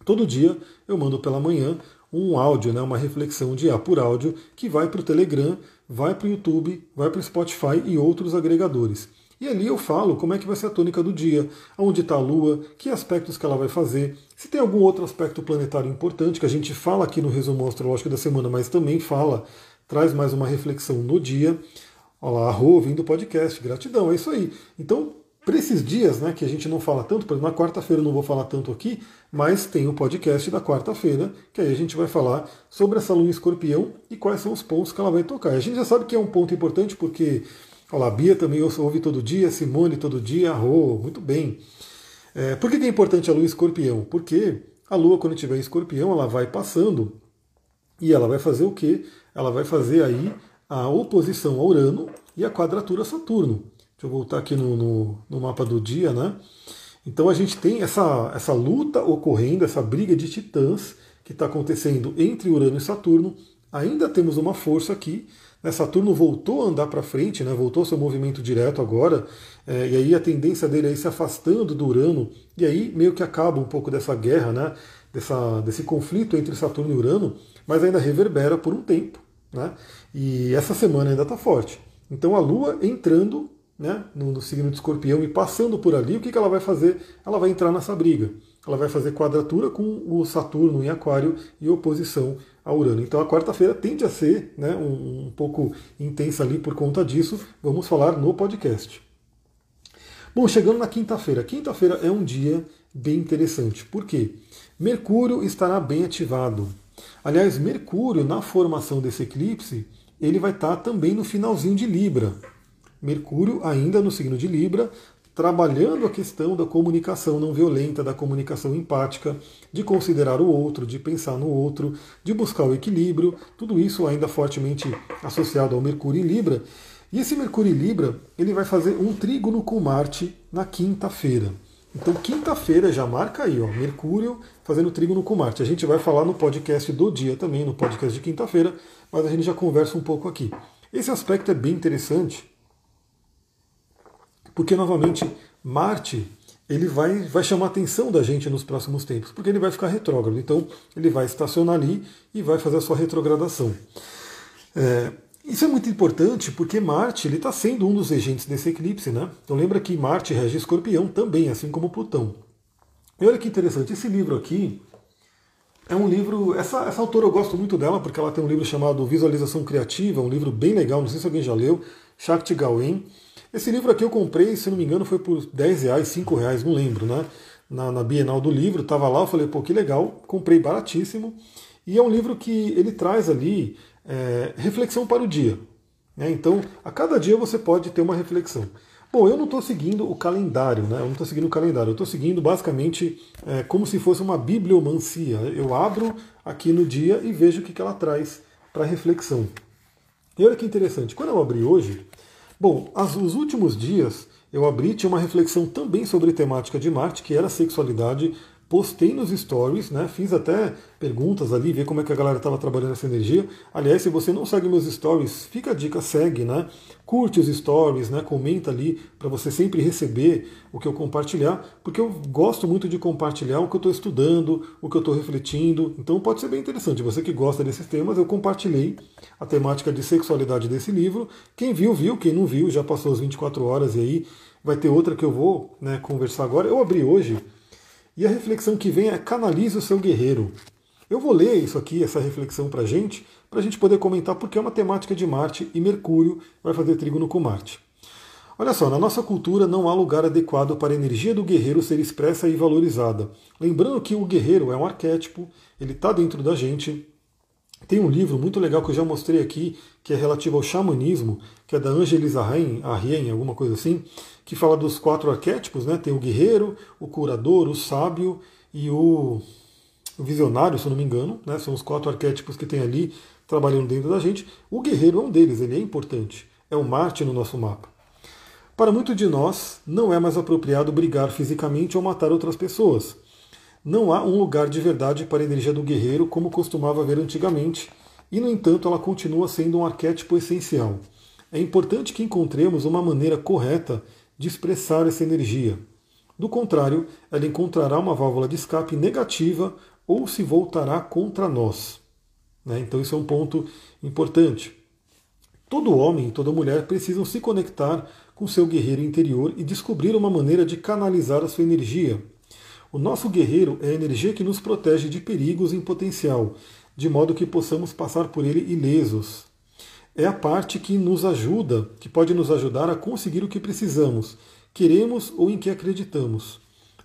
Todo dia eu mando pela manhã um áudio, né, uma reflexão de A por áudio, que vai para o Telegram, vai para o YouTube, vai para o Spotify e outros agregadores. E ali eu falo como é que vai ser a tônica do dia, onde está a Lua, que aspectos que ela vai fazer, se tem algum outro aspecto planetário importante, que a gente fala aqui no resumo astrológico da semana, mas também fala traz mais uma reflexão no dia. Olha lá, Rô, vindo do podcast, gratidão, é isso aí. Então, para esses dias, né, que a gente não fala tanto, por exemplo, na quarta-feira eu não vou falar tanto aqui, mas tem o podcast da quarta-feira, que aí a gente vai falar sobre essa lua escorpião e quais são os pontos que ela vai tocar. A gente já sabe que é um ponto importante porque Olha lá, Bia também ouve todo dia, Simone todo dia, oh, muito bem. É, por que é importante a lua em escorpião? Porque a lua, quando estiver em escorpião, ela vai passando e ela vai fazer o quê? Ela vai fazer aí a oposição a Urano e a quadratura a Saturno. Deixa eu voltar aqui no, no, no mapa do dia, né? Então a gente tem essa, essa luta ocorrendo, essa briga de titãs que está acontecendo entre Urano e Saturno. Ainda temos uma força aqui. Né? Saturno voltou a andar para frente, né? voltou ao seu movimento direto agora, é, e aí a tendência dele é ir se afastando do Urano, e aí meio que acaba um pouco dessa guerra, né? Dessa, desse conflito entre Saturno e Urano, mas ainda reverbera por um tempo. Né? E essa semana ainda está forte. Então a Lua entrando né, no, no, signo de escorpião e passando por ali, o que, que ela vai fazer? Ela vai entrar nessa briga. Ela vai fazer quadratura com o Saturno em Aquário e oposição a Urano. Então a quarta-feira tende a ser né, um, um pouco intensa ali por conta disso. Vamos falar no podcast. Bom, chegando na quinta-feira. Quinta-feira é um dia bem interessante. Por quê? Mercúrio estará bem ativado. Aliás, Mercúrio, na formação desse eclipse, ele vai estar também no finalzinho de Libra. Mercúrio, ainda no signo de Libra, trabalhando a questão da comunicação não violenta, da comunicação empática, de considerar o outro, de pensar no outro, de buscar o equilíbrio, tudo isso ainda fortemente associado ao Mercúrio em Libra. E esse Mercúrio em Libra, ele vai fazer um trígono com Marte na quinta-feira. Então, quinta-feira já marca aí, ó, Mercúrio fazendo trígono com Marte. A gente vai falar no podcast do dia também, no podcast de quinta-feira, mas a gente já conversa um pouco aqui. Esse aspecto é bem interessante, porque novamente Marte ele vai, vai chamar a atenção da gente nos próximos tempos, porque ele vai ficar retrógrado. Então, ele vai estacionar ali e vai fazer a sua retrogradação. É, isso é muito importante porque Marte está sendo um dos regentes desse eclipse, né? Então lembra que Marte rege escorpião também, assim como Plutão. E olha que interessante, esse livro aqui é um livro. Essa, essa autora eu gosto muito dela porque ela tem um livro chamado Visualização Criativa, um livro bem legal, não sei se alguém já leu, Shakti Gawain. Esse livro aqui eu comprei, se não me engano, foi por 10 reais, 5 reais, não lembro, né? Na, na Bienal do livro, estava lá, eu falei, pô, que legal, comprei baratíssimo. E é um livro que ele traz ali é, reflexão para o dia. Né? Então, a cada dia você pode ter uma reflexão. Bom, eu não estou seguindo o calendário, né? Eu não estou seguindo o calendário, eu estou seguindo basicamente é, como se fosse uma bibliomancia. Eu abro aqui no dia e vejo o que, que ela traz para reflexão. E olha que interessante, quando eu abri hoje, bom, as, os últimos dias eu abri tinha uma reflexão também sobre temática de Marte, que era sexualidade, postei nos stories, né? Fiz até perguntas ali, ver como é que a galera estava trabalhando essa energia. Aliás, se você não segue meus stories, fica a dica, segue, né? Curte os stories, né? Comenta ali para você sempre receber o que eu compartilhar, porque eu gosto muito de compartilhar o que eu estou estudando, o que eu estou refletindo. Então pode ser bem interessante. Você que gosta desses temas, eu compartilhei a temática de sexualidade desse livro. Quem viu, viu. Quem não viu, já passou as 24 horas e aí vai ter outra que eu vou né, conversar agora. Eu abri hoje e a reflexão que vem é canalize o seu guerreiro. Eu vou ler isso aqui, essa reflexão para gente, para a gente poder comentar porque é uma temática de Marte e Mercúrio vai fazer trígono com Marte. Olha só, na nossa cultura não há lugar adequado para a energia do guerreiro ser expressa e valorizada. Lembrando que o guerreiro é um arquétipo, ele está dentro da gente. Tem um livro muito legal que eu já mostrei aqui, que é relativo ao xamanismo, que é da Angelis Arrien, alguma coisa assim, que fala dos quatro arquétipos, né? Tem o guerreiro, o curador, o sábio e o, o visionário, se eu não me engano, né? São os quatro arquétipos que tem ali trabalhando dentro da gente. O guerreiro é um deles, ele é importante. É um Marte no nosso mapa. Para muitos de nós, não é mais apropriado brigar fisicamente ou matar outras pessoas. Não há um lugar de verdade para a energia do guerreiro como costumava haver antigamente, e no entanto ela continua sendo um arquétipo essencial. É importante que encontremos uma maneira correta de expressar essa energia. Do contrário, ela encontrará uma válvula de escape negativa ou se voltará contra nós. Né? Então, isso é um ponto importante. Todo homem e toda mulher precisam se conectar com seu guerreiro interior e descobrir uma maneira de canalizar a sua energia. O nosso guerreiro é a energia que nos protege de perigos em potencial, de modo que possamos passar por ele ilesos é a parte que nos ajuda, que pode nos ajudar a conseguir o que precisamos, queremos ou em que acreditamos.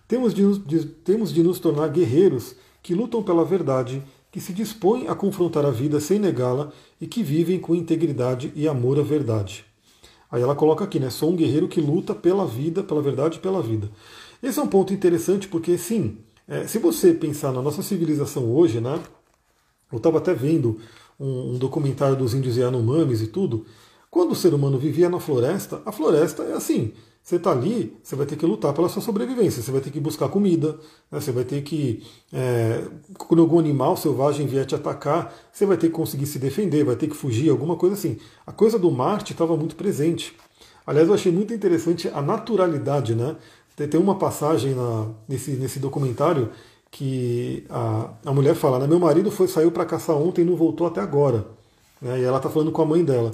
Temos de, de, temos de nos tornar guerreiros que lutam pela verdade, que se dispõem a confrontar a vida sem negá-la e que vivem com integridade e amor à verdade. Aí ela coloca aqui, né? Sou um guerreiro que luta pela vida, pela verdade e pela vida. Esse é um ponto interessante porque, sim, é, se você pensar na nossa civilização hoje, né? Eu estava até vendo um, um, documentário dos índios Yanomamis e tudo. Quando o ser humano vivia na floresta, a floresta é assim. Você está ali, você vai ter que lutar pela sua sobrevivência, você vai ter que buscar comida, né? você vai ter que, é, quando algum animal selvagem vier te atacar, você vai ter que conseguir se defender, vai ter que fugir, alguma coisa assim. A coisa do Marte estava muito presente. Aliás, eu achei muito interessante a naturalidade, né? Tem uma passagem na, nesse, nesse documentário que a, a mulher fala, né, meu marido foi saiu para caçar ontem e não voltou até agora. Né? E ela está falando com a mãe dela.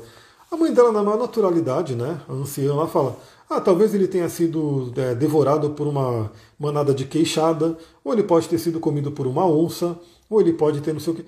A mãe dela, na maior naturalidade, né, a anciã, ela fala, ah, talvez ele tenha sido é, devorado por uma manada de queixada, ou ele pode ter sido comido por uma onça, ou ele pode ter não sei o que.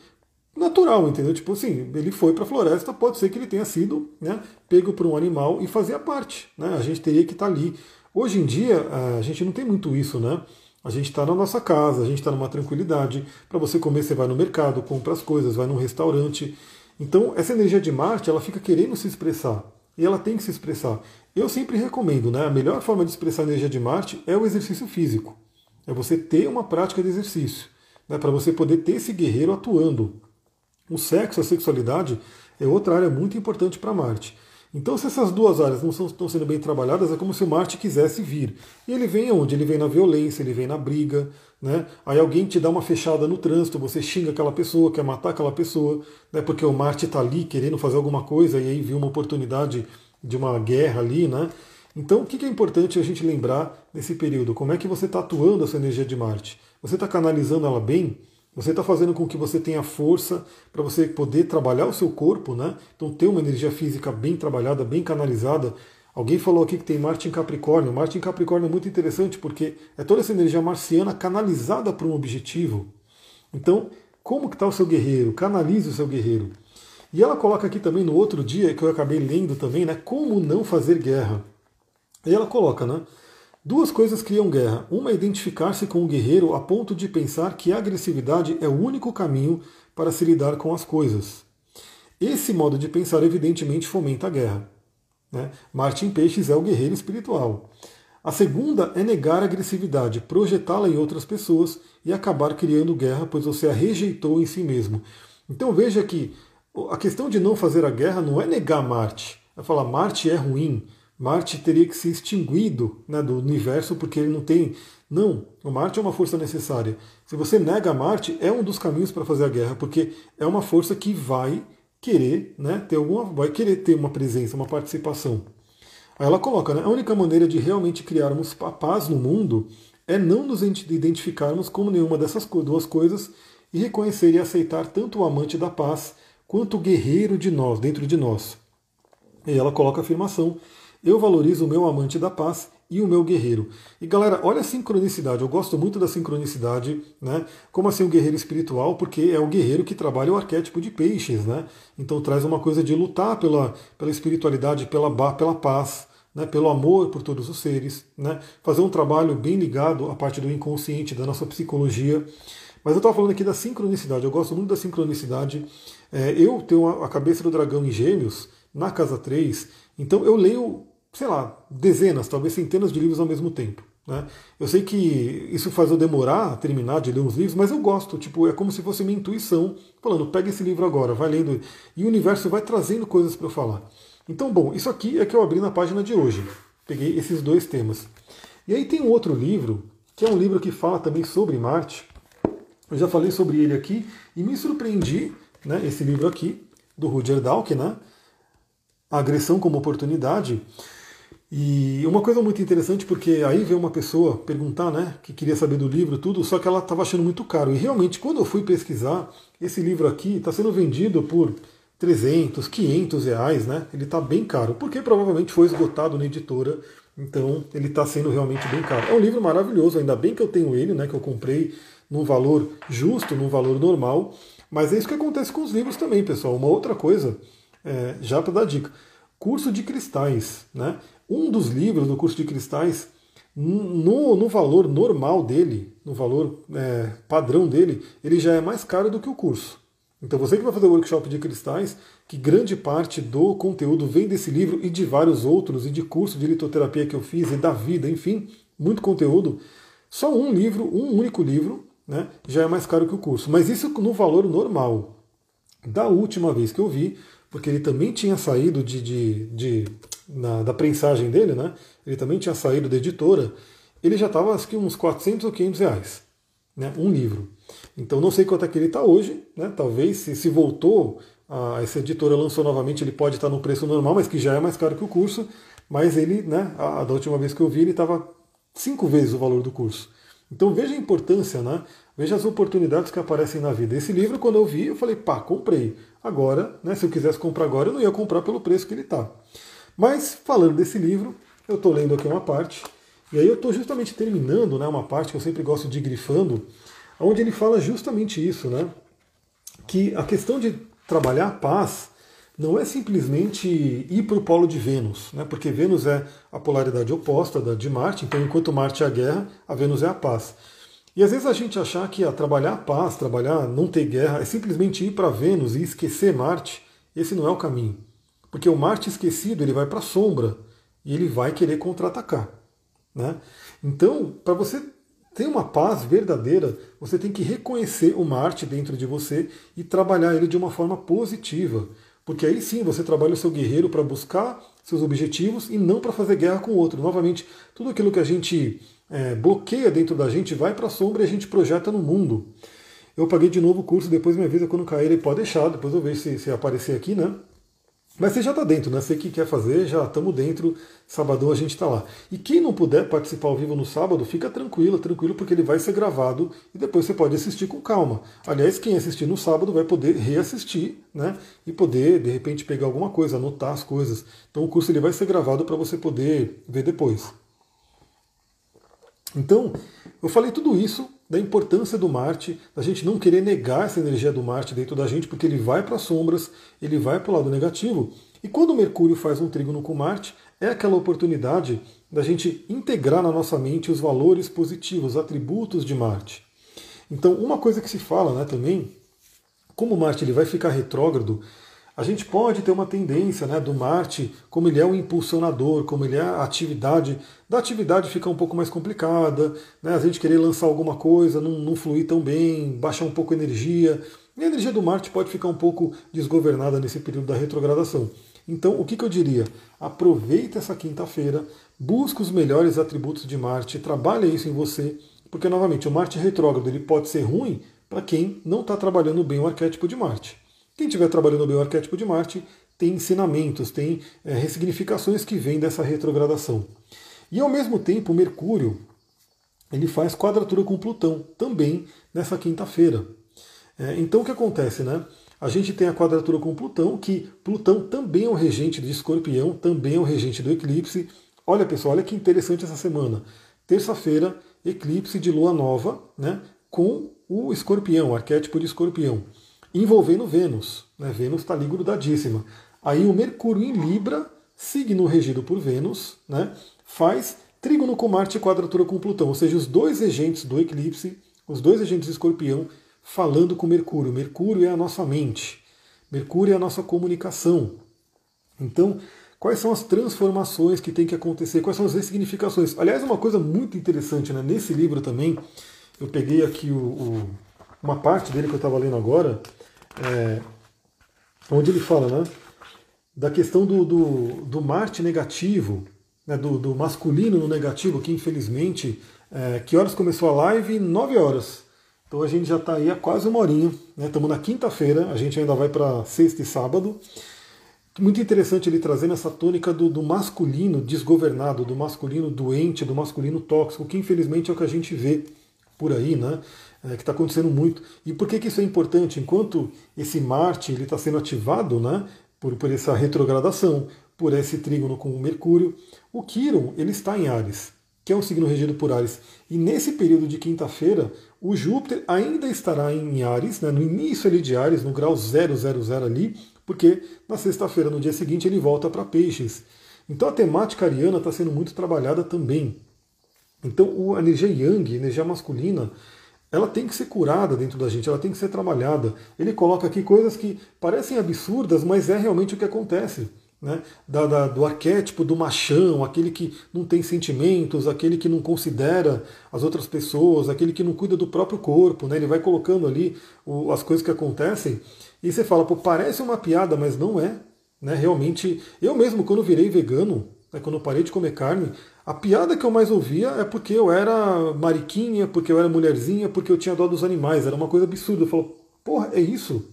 Natural, entendeu? Tipo assim, ele foi para a floresta, pode ser que ele tenha sido né, pego por um animal e fazia parte. Né? A gente teria que estar tá ali. Hoje em dia, a gente não tem muito isso, né? A gente está na nossa casa, a gente está numa tranquilidade. Para você comer, você vai no mercado, compra as coisas, vai num restaurante. Então, essa energia de Marte, ela fica querendo se expressar. E ela tem que se expressar. Eu sempre recomendo, né? A melhor forma de expressar a energia de Marte é o exercício físico. É você ter uma prática de exercício. Né? Para você poder ter esse guerreiro atuando. O sexo, a sexualidade, é outra área muito importante para Marte. Então, se essas duas áreas não estão sendo bem trabalhadas, é como se o Marte quisesse vir. E ele vem aonde? Ele vem na violência, ele vem na briga. Né? Aí alguém te dá uma fechada no trânsito, você xinga aquela pessoa, quer matar aquela pessoa, né? porque o Marte está ali querendo fazer alguma coisa e aí viu uma oportunidade de uma guerra ali. Né? Então, o que é importante a gente lembrar nesse período? Como é que você está atuando essa energia de Marte? Você está canalizando ela bem? Você está fazendo com que você tenha força para você poder trabalhar o seu corpo, né? Então ter uma energia física bem trabalhada, bem canalizada. Alguém falou aqui que tem Marte em Capricórnio. Marte em Capricórnio é muito interessante porque é toda essa energia marciana canalizada para um objetivo. Então, como que está o seu guerreiro? Canalize o seu guerreiro. E ela coloca aqui também no outro dia, que eu acabei lendo também, né? Como não fazer guerra. E ela coloca, né? Duas coisas criam guerra. Uma é identificar-se com o guerreiro a ponto de pensar que a agressividade é o único caminho para se lidar com as coisas. Esse modo de pensar, evidentemente, fomenta a guerra. Né? Martin Peixes é o guerreiro espiritual. A segunda é negar a agressividade, projetá-la em outras pessoas e acabar criando guerra, pois você a rejeitou em si mesmo. Então veja que a questão de não fazer a guerra não é negar Marte. É falar Marte é ruim, Marte teria que ser extinguido né, do universo porque ele não tem. Não, o Marte é uma força necessária. Se você nega Marte, é um dos caminhos para fazer a guerra, porque é uma força que vai querer, né, ter alguma, vai querer ter uma presença, uma participação. Aí ela coloca, né, a única maneira de realmente criarmos a paz no mundo é não nos identificarmos como nenhuma dessas duas coisas e reconhecer e aceitar tanto o amante da paz quanto o guerreiro de nós, dentro de nós. E ela coloca a afirmação eu valorizo o meu amante da paz e o meu guerreiro. E galera, olha a sincronicidade. Eu gosto muito da sincronicidade, né? Como assim o um guerreiro espiritual? Porque é o guerreiro que trabalha o arquétipo de peixes, né? Então traz uma coisa de lutar pela, pela espiritualidade, pela, pela paz, né? pelo amor por todos os seres, né? Fazer um trabalho bem ligado à parte do inconsciente, da nossa psicologia. Mas eu estava falando aqui da sincronicidade. Eu gosto muito da sincronicidade. É, eu tenho a cabeça do dragão em gêmeos na casa 3, então eu leio sei lá, dezenas, talvez centenas de livros ao mesmo tempo. Né? Eu sei que isso faz eu demorar a terminar de ler uns livros, mas eu gosto. Tipo, é como se fosse minha intuição falando: pega esse livro agora, vai lendo, e o universo vai trazendo coisas para eu falar. Então, bom, isso aqui é que eu abri na página de hoje. Peguei esses dois temas. E aí tem um outro livro, que é um livro que fala também sobre Marte. Eu já falei sobre ele aqui e me surpreendi, né, esse livro aqui, do Roger Dalk, né? A agressão como oportunidade. E uma coisa muito interessante, porque aí veio uma pessoa perguntar, né, que queria saber do livro, tudo, só que ela estava achando muito caro. E realmente, quando eu fui pesquisar, esse livro aqui está sendo vendido por 300, 500 reais, né? Ele está bem caro, porque provavelmente foi esgotado na editora, então ele está sendo realmente bem caro. É um livro maravilhoso, ainda bem que eu tenho ele, né, que eu comprei num valor justo, num valor normal, mas é isso que acontece com os livros também, pessoal. Uma outra coisa, é, já para dar dica, curso de cristais, né? Um dos livros do curso de cristais, no, no valor normal dele, no valor é, padrão dele, ele já é mais caro do que o curso. Então você que vai fazer o workshop de cristais, que grande parte do conteúdo vem desse livro e de vários outros, e de curso de litoterapia que eu fiz, e da vida, enfim, muito conteúdo. Só um livro, um único livro, né, já é mais caro que o curso. Mas isso no valor normal. Da última vez que eu vi, porque ele também tinha saído de, de, de na, da prensagem dele, né? Ele também tinha saído da editora. Ele já estava acho que uns 400 ou 500 reais, né? Um livro. Então não sei quanto é que ele está hoje, né? Talvez se, se voltou, a, essa editora lançou novamente, ele pode estar no preço normal, mas que já é mais caro que o curso. Mas ele, né? A da última vez que eu vi, ele estava cinco vezes o valor do curso. Então veja a importância, né? Veja as oportunidades que aparecem na vida. Esse livro, quando eu vi, eu falei, pá, comprei. Agora, né, se eu quisesse comprar agora, eu não ia comprar pelo preço que ele está. Mas, falando desse livro, eu estou lendo aqui uma parte, e aí eu estou justamente terminando né, uma parte que eu sempre gosto de grifando, onde ele fala justamente isso, né? Que a questão de trabalhar a paz não é simplesmente ir para o polo de Vênus, né? porque Vênus é a polaridade oposta da de Marte, então enquanto Marte é a guerra, a Vênus é a paz. E às vezes a gente achar que a trabalhar a paz, trabalhar não ter guerra, é simplesmente ir para Vênus e esquecer Marte, esse não é o caminho. Porque o Marte esquecido ele vai para a sombra e ele vai querer contra-atacar. Né? Então, para você ter uma paz verdadeira, você tem que reconhecer o Marte dentro de você e trabalhar ele de uma forma positiva. Porque aí sim você trabalha o seu guerreiro para buscar seus objetivos e não para fazer guerra com o outro. Novamente, tudo aquilo que a gente é, bloqueia dentro da gente, vai para a sombra e a gente projeta no mundo. Eu paguei de novo o curso, depois me avisa quando cair, ele pode deixar, depois eu vejo se, se aparecer aqui, né? Mas você já está dentro, né? Você que quer fazer, já estamos dentro. Sabadão a gente está lá. E quem não puder participar ao vivo no sábado, fica tranquilo, tranquilo, porque ele vai ser gravado e depois você pode assistir com calma. Aliás, quem assistir no sábado vai poder reassistir, né? E poder, de repente, pegar alguma coisa, anotar as coisas. Então o curso ele vai ser gravado para você poder ver depois. Então, eu falei tudo isso da importância do Marte, da gente não querer negar essa energia do Marte dentro da gente, porque ele vai para as sombras, ele vai para o lado negativo. E quando o Mercúrio faz um trígono com Marte, é aquela oportunidade da gente integrar na nossa mente os valores positivos, os atributos de Marte. Então, uma coisa que se fala né, também, como Marte ele vai ficar retrógrado, a gente pode ter uma tendência né, do Marte, como ele é um impulsionador, como ele é a atividade, da atividade fica um pouco mais complicada, né, a gente querer lançar alguma coisa, não, não fluir tão bem, baixar um pouco a energia. E a energia do Marte pode ficar um pouco desgovernada nesse período da retrogradação. Então, o que, que eu diria? Aproveita essa quinta-feira, busca os melhores atributos de Marte, trabalha isso em você, porque, novamente, o Marte retrógrado ele pode ser ruim para quem não está trabalhando bem o arquétipo de Marte. Quem estiver trabalhando bem o arquétipo de Marte tem ensinamentos, tem é, ressignificações que vêm dessa retrogradação. E ao mesmo tempo, Mercúrio ele faz quadratura com Plutão também nessa quinta-feira. É, então o que acontece, né? A gente tem a quadratura com Plutão, que Plutão também é um regente de Escorpião, também é um regente do eclipse. Olha pessoal, olha que interessante essa semana. Terça-feira, eclipse de lua nova, né? Com o Escorpião, arquétipo de Escorpião envolvendo Vênus. Né? Vênus está ali grudadíssima. Aí o Mercúrio em Libra, signo regido por Vênus, né? faz trígono com Marte e quadratura com Plutão, ou seja, os dois regentes do eclipse, os dois regentes de escorpião, falando com Mercúrio. Mercúrio é a nossa mente, Mercúrio é a nossa comunicação. Então, quais são as transformações que tem que acontecer, quais são as ressignificações. Aliás, uma coisa muito interessante, né? nesse livro também, eu peguei aqui o, o, uma parte dele que eu estava lendo agora, é, onde ele fala né, da questão do, do, do Marte negativo, né, do, do, masculino no negativo, que infelizmente, é, que horas começou a live? 9 horas. Então a gente já está aí há quase uma horinha. Estamos né, na quinta-feira, a gente ainda vai para sexta e sábado. Muito interessante ele trazendo essa tônica do, do, masculino desgovernado, do masculino doente, do masculino tóxico, que infelizmente é o que a gente vê por aí, né? É, que está acontecendo muito. E por que, que isso é importante? Enquanto esse Marte está sendo ativado né, por, por essa retrogradação, por esse trígono com o Mercúrio, o Quiron ele está em Ares, que é um signo regido por Ares. E nesse período de quinta-feira, o Júpiter ainda estará em Ares, né, no início ali de Ares, no grau 000 ali, porque na sexta-feira, no dia seguinte, ele volta para Peixes. Então a temática ariana está sendo muito trabalhada também. Então a energia yang, energia masculina, ela tem que ser curada dentro da gente, ela tem que ser trabalhada. Ele coloca aqui coisas que parecem absurdas, mas é realmente o que acontece. Né? Da, da, do arquétipo do machão, aquele que não tem sentimentos, aquele que não considera as outras pessoas, aquele que não cuida do próprio corpo. Né? Ele vai colocando ali o, as coisas que acontecem e você fala, pô, parece uma piada, mas não é. Né? Realmente, eu mesmo, quando virei vegano, né, quando parei de comer carne, a piada que eu mais ouvia é porque eu era mariquinha, porque eu era mulherzinha, porque eu tinha dó dos animais. Era uma coisa absurda. Eu falo, porra, é isso?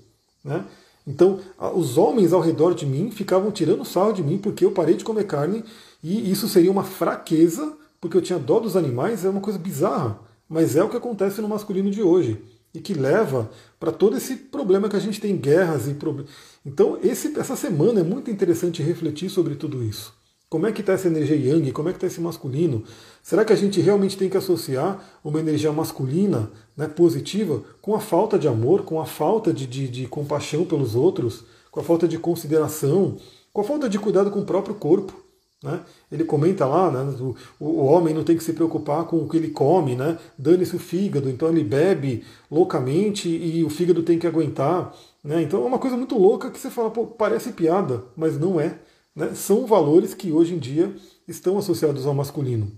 Né? Então, os homens ao redor de mim ficavam tirando sarro de mim porque eu parei de comer carne e isso seria uma fraqueza porque eu tinha dó dos animais. É uma coisa bizarra, mas é o que acontece no masculino de hoje e que leva para todo esse problema que a gente tem, guerras e problemas. Então, esse, essa semana é muito interessante refletir sobre tudo isso. Como é que está essa energia yang? Como é que está esse masculino? Será que a gente realmente tem que associar uma energia masculina né, positiva com a falta de amor, com a falta de, de, de compaixão pelos outros, com a falta de consideração, com a falta de cuidado com o próprio corpo? Né? Ele comenta lá, né, o, o, homem não tem que se preocupar com o que ele come, né? dane-se o fígado, então ele bebe loucamente e o fígado tem que aguentar. Né? Então é uma coisa muito louca que você fala, pô, parece piada, mas não é né, são valores que hoje em dia estão associados ao masculino.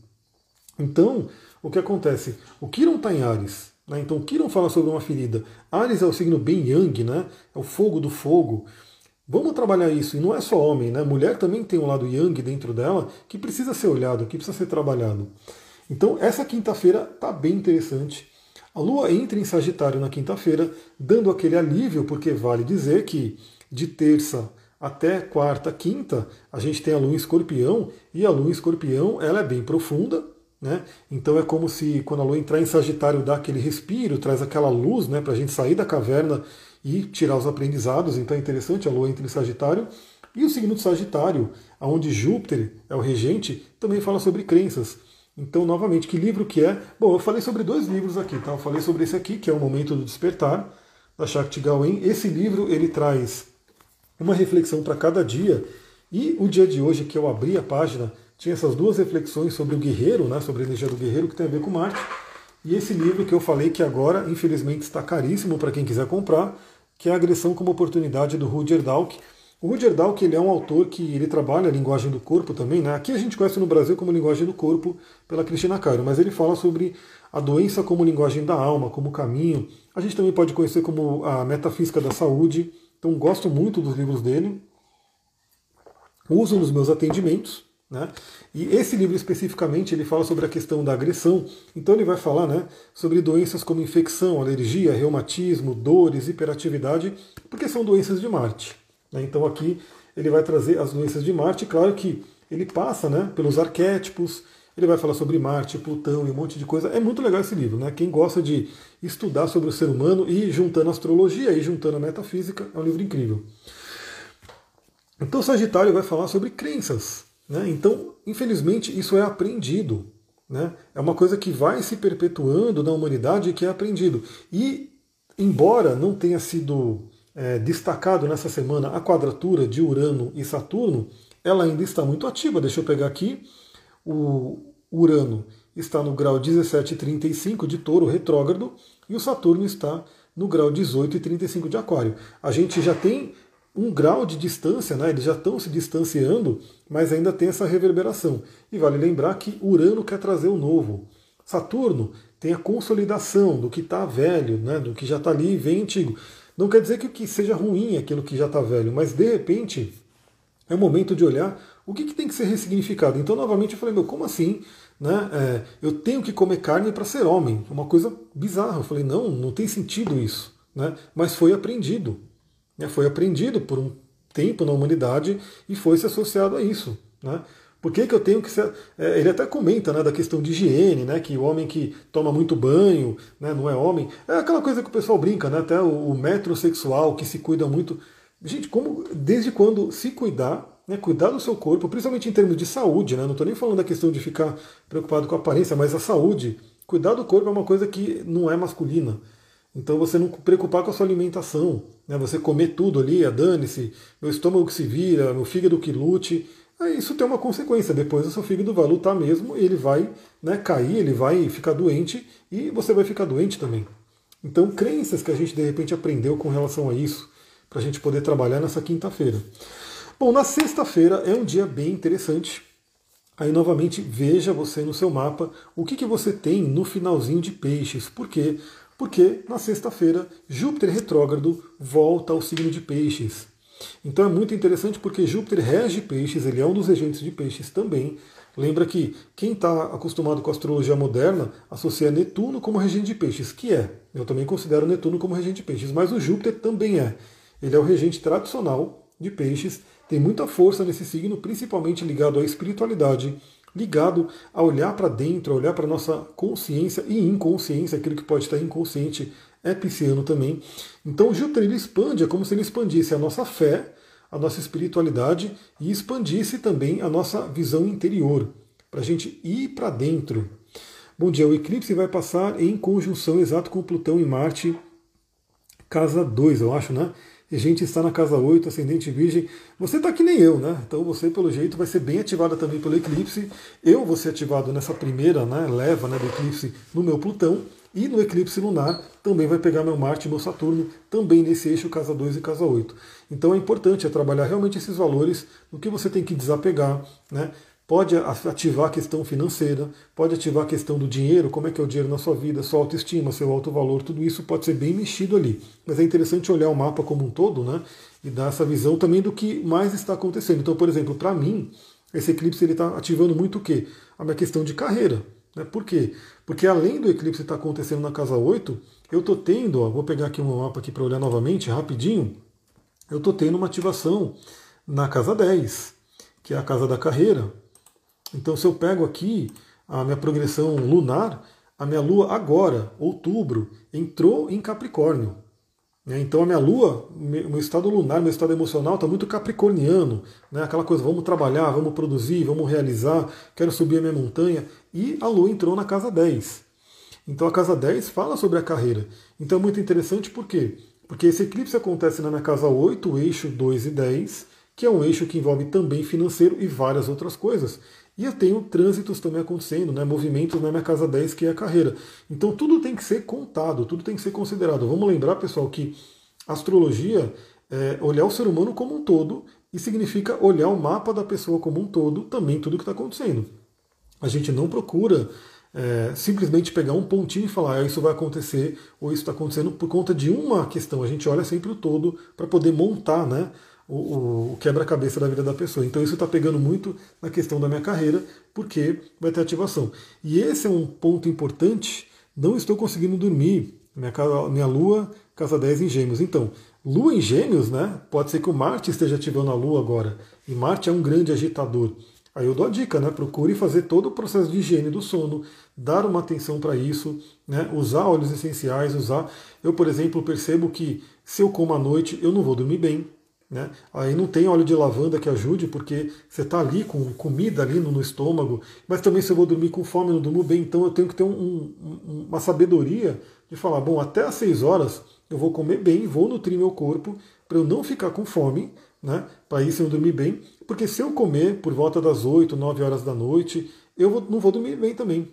Então, o que acontece? O Kiron está em Ares. Né, então, o Kiron fala sobre uma ferida. Ares é o signo bem yang, né, é o fogo do fogo. Vamos trabalhar isso, e não é só homem, né? Mulher também tem um lado yang dentro dela que precisa ser olhado, que precisa ser trabalhado. Então, essa quinta-feira está bem interessante. A Lua entra em Sagitário na quinta-feira, dando aquele alívio, porque vale dizer que de terça até quarta, quinta, a gente tem a lua em escorpião, e a lua em escorpião ela é bem profunda, né? Então é como se quando a lua entrar em Sagitário dá aquele respiro, traz aquela luz né, para a gente sair da caverna e tirar os aprendizados. Então é interessante, a lua entra em Sagitário. E o signo de Sagitário, onde Júpiter é o regente, também fala sobre crenças. Então, novamente, que livro que é? Bom, eu falei sobre dois livros aqui, tá? Eu falei sobre esse aqui, que é o Momento do Despertar, da Shakti Gawain. Esse livro, ele traz uma reflexão para cada dia. E o dia de hoje, que eu abri a página, tinha essas duas reflexões sobre o guerreiro, né, sobre a energia do guerreiro, que tem a ver com Marte. E esse livro que eu falei que agora, infelizmente, está caríssimo para quem quiser comprar, que é a Agressão como Oportunidade, do Rudyard Dalk. O Rudyard Dalk ele é um autor que ele trabalha a linguagem do corpo também. Né? Aqui a gente conhece no Brasil como linguagem do corpo pela Cristina Cairo, mas ele fala sobre a doença como linguagem da alma, como caminho. A gente também pode conhecer como a metafísica da saúde. Então gosto muito dos livros dele, uso nos meus atendimentos. Né? E esse livro especificamente ele fala sobre a questão da agressão. Então ele vai falar né, sobre doenças como infecção, alergia, reumatismo, dores, hiperatividade, porque são doenças de Marte. Né? Então aqui ele vai trazer as doenças de Marte. Claro que ele passa né, pelos arquétipos, ele vai falar sobre Marte, Plutão e um monte de coisa. É muito legal esse livro, né? Quem gosta de estudar sobre o ser humano e juntando astrologia e juntando a metafísica, é um livro incrível. Então Sagitário vai falar sobre crenças. Né? Então, infelizmente, isso é aprendido. Né? É uma coisa que vai se perpetuando na humanidade e que é aprendido. E, embora não tenha sido é, destacado nessa semana a quadratura de Urano e Saturno, ela ainda está muito ativa. Deixa eu pegar aqui o Urano está no grau 17,35 de touro retrógrado e o Saturno está no grau 18,35 de aquário. A gente já tem um grau de distância, né? eles já estão se distanciando, mas ainda tem essa reverberação. E vale lembrar que Urano quer trazer o novo. Saturno tem a consolidação do que está velho, né? do que já está ali e vem antigo. Não quer dizer que, seja ruim aquilo que já está velho, mas de repente é o momento de olhar o que, que tem que ser ressignificado. Então, novamente, eu falei, meu, como assim? Né? É, eu tenho que comer carne para ser homem. Uma coisa bizarra. Eu falei, não, não tem sentido isso. Né? Mas foi aprendido. Né? Foi aprendido por um tempo na humanidade e foi se associado a isso. Né? Por que, que eu tenho que ser. É, ele até comenta né, da questão de higiene, né, que o homem que toma muito banho né, não é homem. É aquela coisa que o pessoal brinca, né, até o, o metrosexual que se cuida muito. Gente, como desde quando se cuidar né, cuidar do seu corpo, principalmente em termos de saúde, né, não estou nem falando da questão de ficar preocupado com a aparência, mas a saúde. Cuidar do corpo é uma coisa que não é masculina. Então você não preocupar com a sua alimentação, né, você comer tudo ali, dane-se, meu estômago que se vira, meu fígado que lute, isso tem uma consequência. Depois o seu fígado vai lutar mesmo, ele vai né, cair, ele vai ficar doente e você vai ficar doente também. Então, crenças que a gente de repente aprendeu com relação a isso, para a gente poder trabalhar nessa quinta-feira. Bom, na sexta-feira é um dia bem interessante. Aí novamente veja você no seu mapa o que, que você tem no finalzinho de peixes. Por quê? Porque na sexta-feira Júpiter retrógrado volta ao signo de peixes. Então é muito interessante porque Júpiter rege peixes, ele é um dos regentes de peixes também. Lembra que quem está acostumado com a astrologia moderna associa Netuno como regente de peixes, que é. Eu também considero Netuno como regente de peixes, mas o Júpiter também é. Ele é o regente tradicional de peixes, tem muita força nesse signo, principalmente ligado à espiritualidade, ligado a olhar para dentro, a olhar para a nossa consciência e inconsciência, aquilo que pode estar inconsciente é pisciano também. Então Júpiter ele expande, é como se ele expandisse a nossa fé, a nossa espiritualidade e expandisse também a nossa visão interior, para a gente ir para dentro. Bom dia, o eclipse vai passar em conjunção exato com Plutão e Marte, casa 2, eu acho, né? E gente está na casa 8, ascendente virgem. Você está que nem eu, né? Então você, pelo jeito, vai ser bem ativada também pelo eclipse. Eu vou ser ativado nessa primeira né, leva né, do eclipse no meu Plutão. E no eclipse lunar também vai pegar meu Marte e meu Saturno, também nesse eixo casa 2 e casa 8. Então é importante é trabalhar realmente esses valores, no que você tem que desapegar, né? Pode ativar a questão financeira, pode ativar a questão do dinheiro, como é que é o dinheiro na sua vida, sua autoestima, seu alto valor, tudo isso pode ser bem mexido ali. Mas é interessante olhar o mapa como um todo, né? E dar essa visão também do que mais está acontecendo. Então, por exemplo, para mim, esse eclipse ele está ativando muito o quê? A minha questão de carreira. Né? Por quê? Porque além do eclipse estar tá acontecendo na casa 8, eu estou tendo, ó, vou pegar aqui um mapa aqui para olhar novamente, rapidinho, eu estou tendo uma ativação na casa 10, que é a casa da carreira, então, se eu pego aqui a minha progressão lunar, a minha lua agora, outubro, entrou em Capricórnio. Né? Então a minha lua, meu estado lunar, meu estado emocional está muito capricorniano, né? aquela coisa, vamos trabalhar, vamos produzir, vamos realizar, quero subir a minha montanha. E a lua entrou na casa 10. Então a casa 10 fala sobre a carreira. Então é muito interessante por quê? Porque esse eclipse acontece na minha casa 8, o eixo 2 e 10, que é um eixo que envolve também financeiro e várias outras coisas. E eu tenho trânsitos também acontecendo, né, movimentos na minha casa 10, que é a carreira. Então tudo tem que ser contado, tudo tem que ser considerado. Vamos lembrar, pessoal, que astrologia é olhar o ser humano como um todo e significa olhar o mapa da pessoa como um todo, também tudo que está acontecendo. A gente não procura é, simplesmente pegar um pontinho e falar ah, isso vai acontecer ou isso está acontecendo por conta de uma questão. A gente olha sempre o todo para poder montar né, o, o quebra-cabeça da vida da pessoa. Então isso está pegando muito na questão da minha carreira, porque vai ter ativação. E esse é um ponto importante. Não estou conseguindo dormir. Minha, minha lua, casa 10 em gêmeos. Então, lua em gêmeos, né? Pode ser que o Marte esteja ativando a lua agora. E Marte é um grande agitador. Aí eu dou a dica, né? Procure fazer todo o processo de higiene do sono, dar uma atenção para isso, né? Usar óleos essenciais, usar. Eu, por exemplo, percebo que se eu como à noite, eu não vou dormir bem. Né? Aí não tem óleo de lavanda que ajude, porque você está ali com comida ali no, estômago, mas também se eu vou dormir com fome, não durmo bem, então eu tenho que ter um, um, uma sabedoria de falar, bom, até às 6 horas eu vou comer bem, vou nutrir meu corpo, para eu não ficar com fome, né? para isso eu dormir bem, porque se eu comer por volta das 8, 9 horas da noite, eu não vou dormir bem também.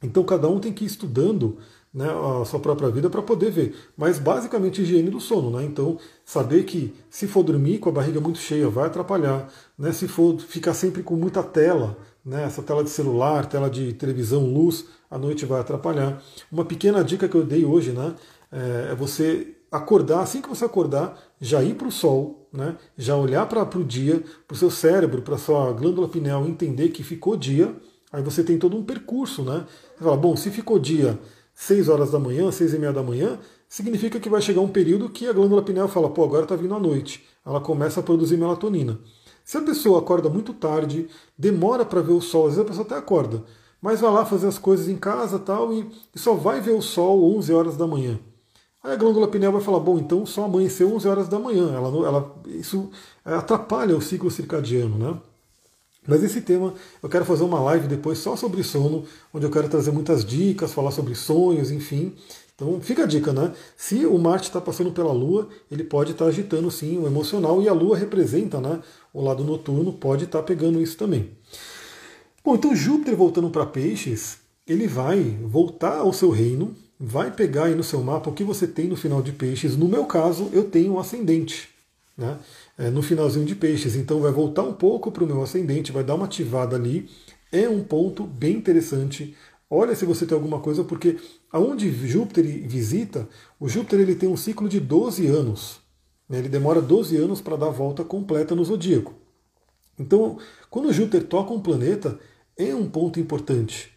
Então cada um tem que ir estudando né, a sua própria vida para poder ver. Mas basicamente higiene do sono, né? Então saber que se for dormir com a barriga muito cheia vai atrapalhar, né? Se for ficar sempre com muita tela, né? Essa tela de celular, tela de televisão, luz, à noite vai atrapalhar. Uma pequena dica que eu dei hoje, né? É, é você acordar, assim que você acordar, já ir para o sol, né? Já olhar para o dia, para o seu cérebro, para a sua glândula pineal entender que ficou dia. Aí você tem todo um percurso, né? Você fala, bom, se ficou dia 6 horas da manhã, 6 e meia da manhã, significa que vai chegar um período que a glândula pineal fala, pô, agora está vindo a noite. Ela começa a produzir melatonina. Se a pessoa acorda muito tarde, demora para ver o sol, às vezes a pessoa até acorda, mas vai lá fazer as coisas em casa tal, e, e só vai ver o sol 11 horas da manhã. Aí a glândula pineal vai falar, bom, então só amanheceu 11 horas da manhã. Ela, ela, isso atrapalha o ciclo circadiano, né? Mas esse tema eu quero fazer uma live depois só sobre sono, onde eu quero trazer muitas dicas, falar sobre sonhos, enfim. Então fica a dica, né? Se o Marte está passando pela Lua, ele pode estar tá agitando sim o emocional, e a Lua representa né, o lado noturno pode estar tá pegando isso também. Bom, então Júpiter voltando para Peixes, ele vai voltar ao seu reino, vai pegar aí no seu mapa o que você tem no final de Peixes. No meu caso, eu tenho um ascendente. Né? É, no finalzinho de peixes. Então vai voltar um pouco para o meu ascendente, vai dar uma ativada ali. É um ponto bem interessante. Olha se você tem alguma coisa, porque aonde Júpiter visita, o Júpiter ele tem um ciclo de 12 anos. Né? Ele demora 12 anos para dar a volta completa no zodíaco. Então, quando Júpiter toca um planeta, é um ponto importante.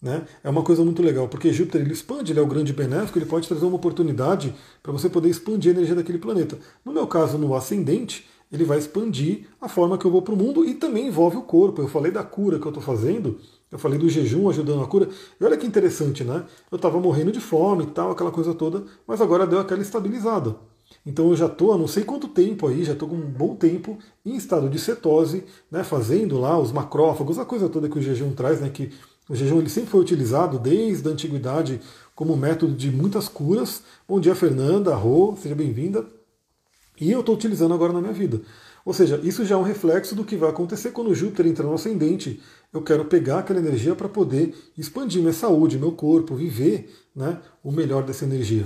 Né? É uma coisa muito legal, porque Júpiter ele expande, ele é o grande benéfico, ele pode trazer uma oportunidade para você poder expandir a energia daquele planeta. No meu caso, no ascendente, ele vai expandir a forma que eu vou para o mundo e também envolve o corpo. Eu falei da cura que eu estou fazendo, eu falei do jejum ajudando a cura. E olha que interessante, né? Eu estava morrendo de fome e tal, aquela coisa toda, mas agora deu aquela estabilizada. Então eu já estou há não sei quanto tempo aí, já estou com um bom tempo em estado de cetose, né, fazendo lá os macrófagos, a coisa toda que o jejum traz, né, que o jejum ele sempre foi utilizado desde a antiguidade como método de muitas curas. Bom dia, Fernanda, Rô, seja bem-vinda. E eu estou utilizando agora na minha vida. Ou seja, isso já é um reflexo do que vai acontecer quando Júpiter entra no ascendente. Eu quero pegar aquela energia para poder expandir minha saúde, meu corpo, viver né, o melhor dessa energia.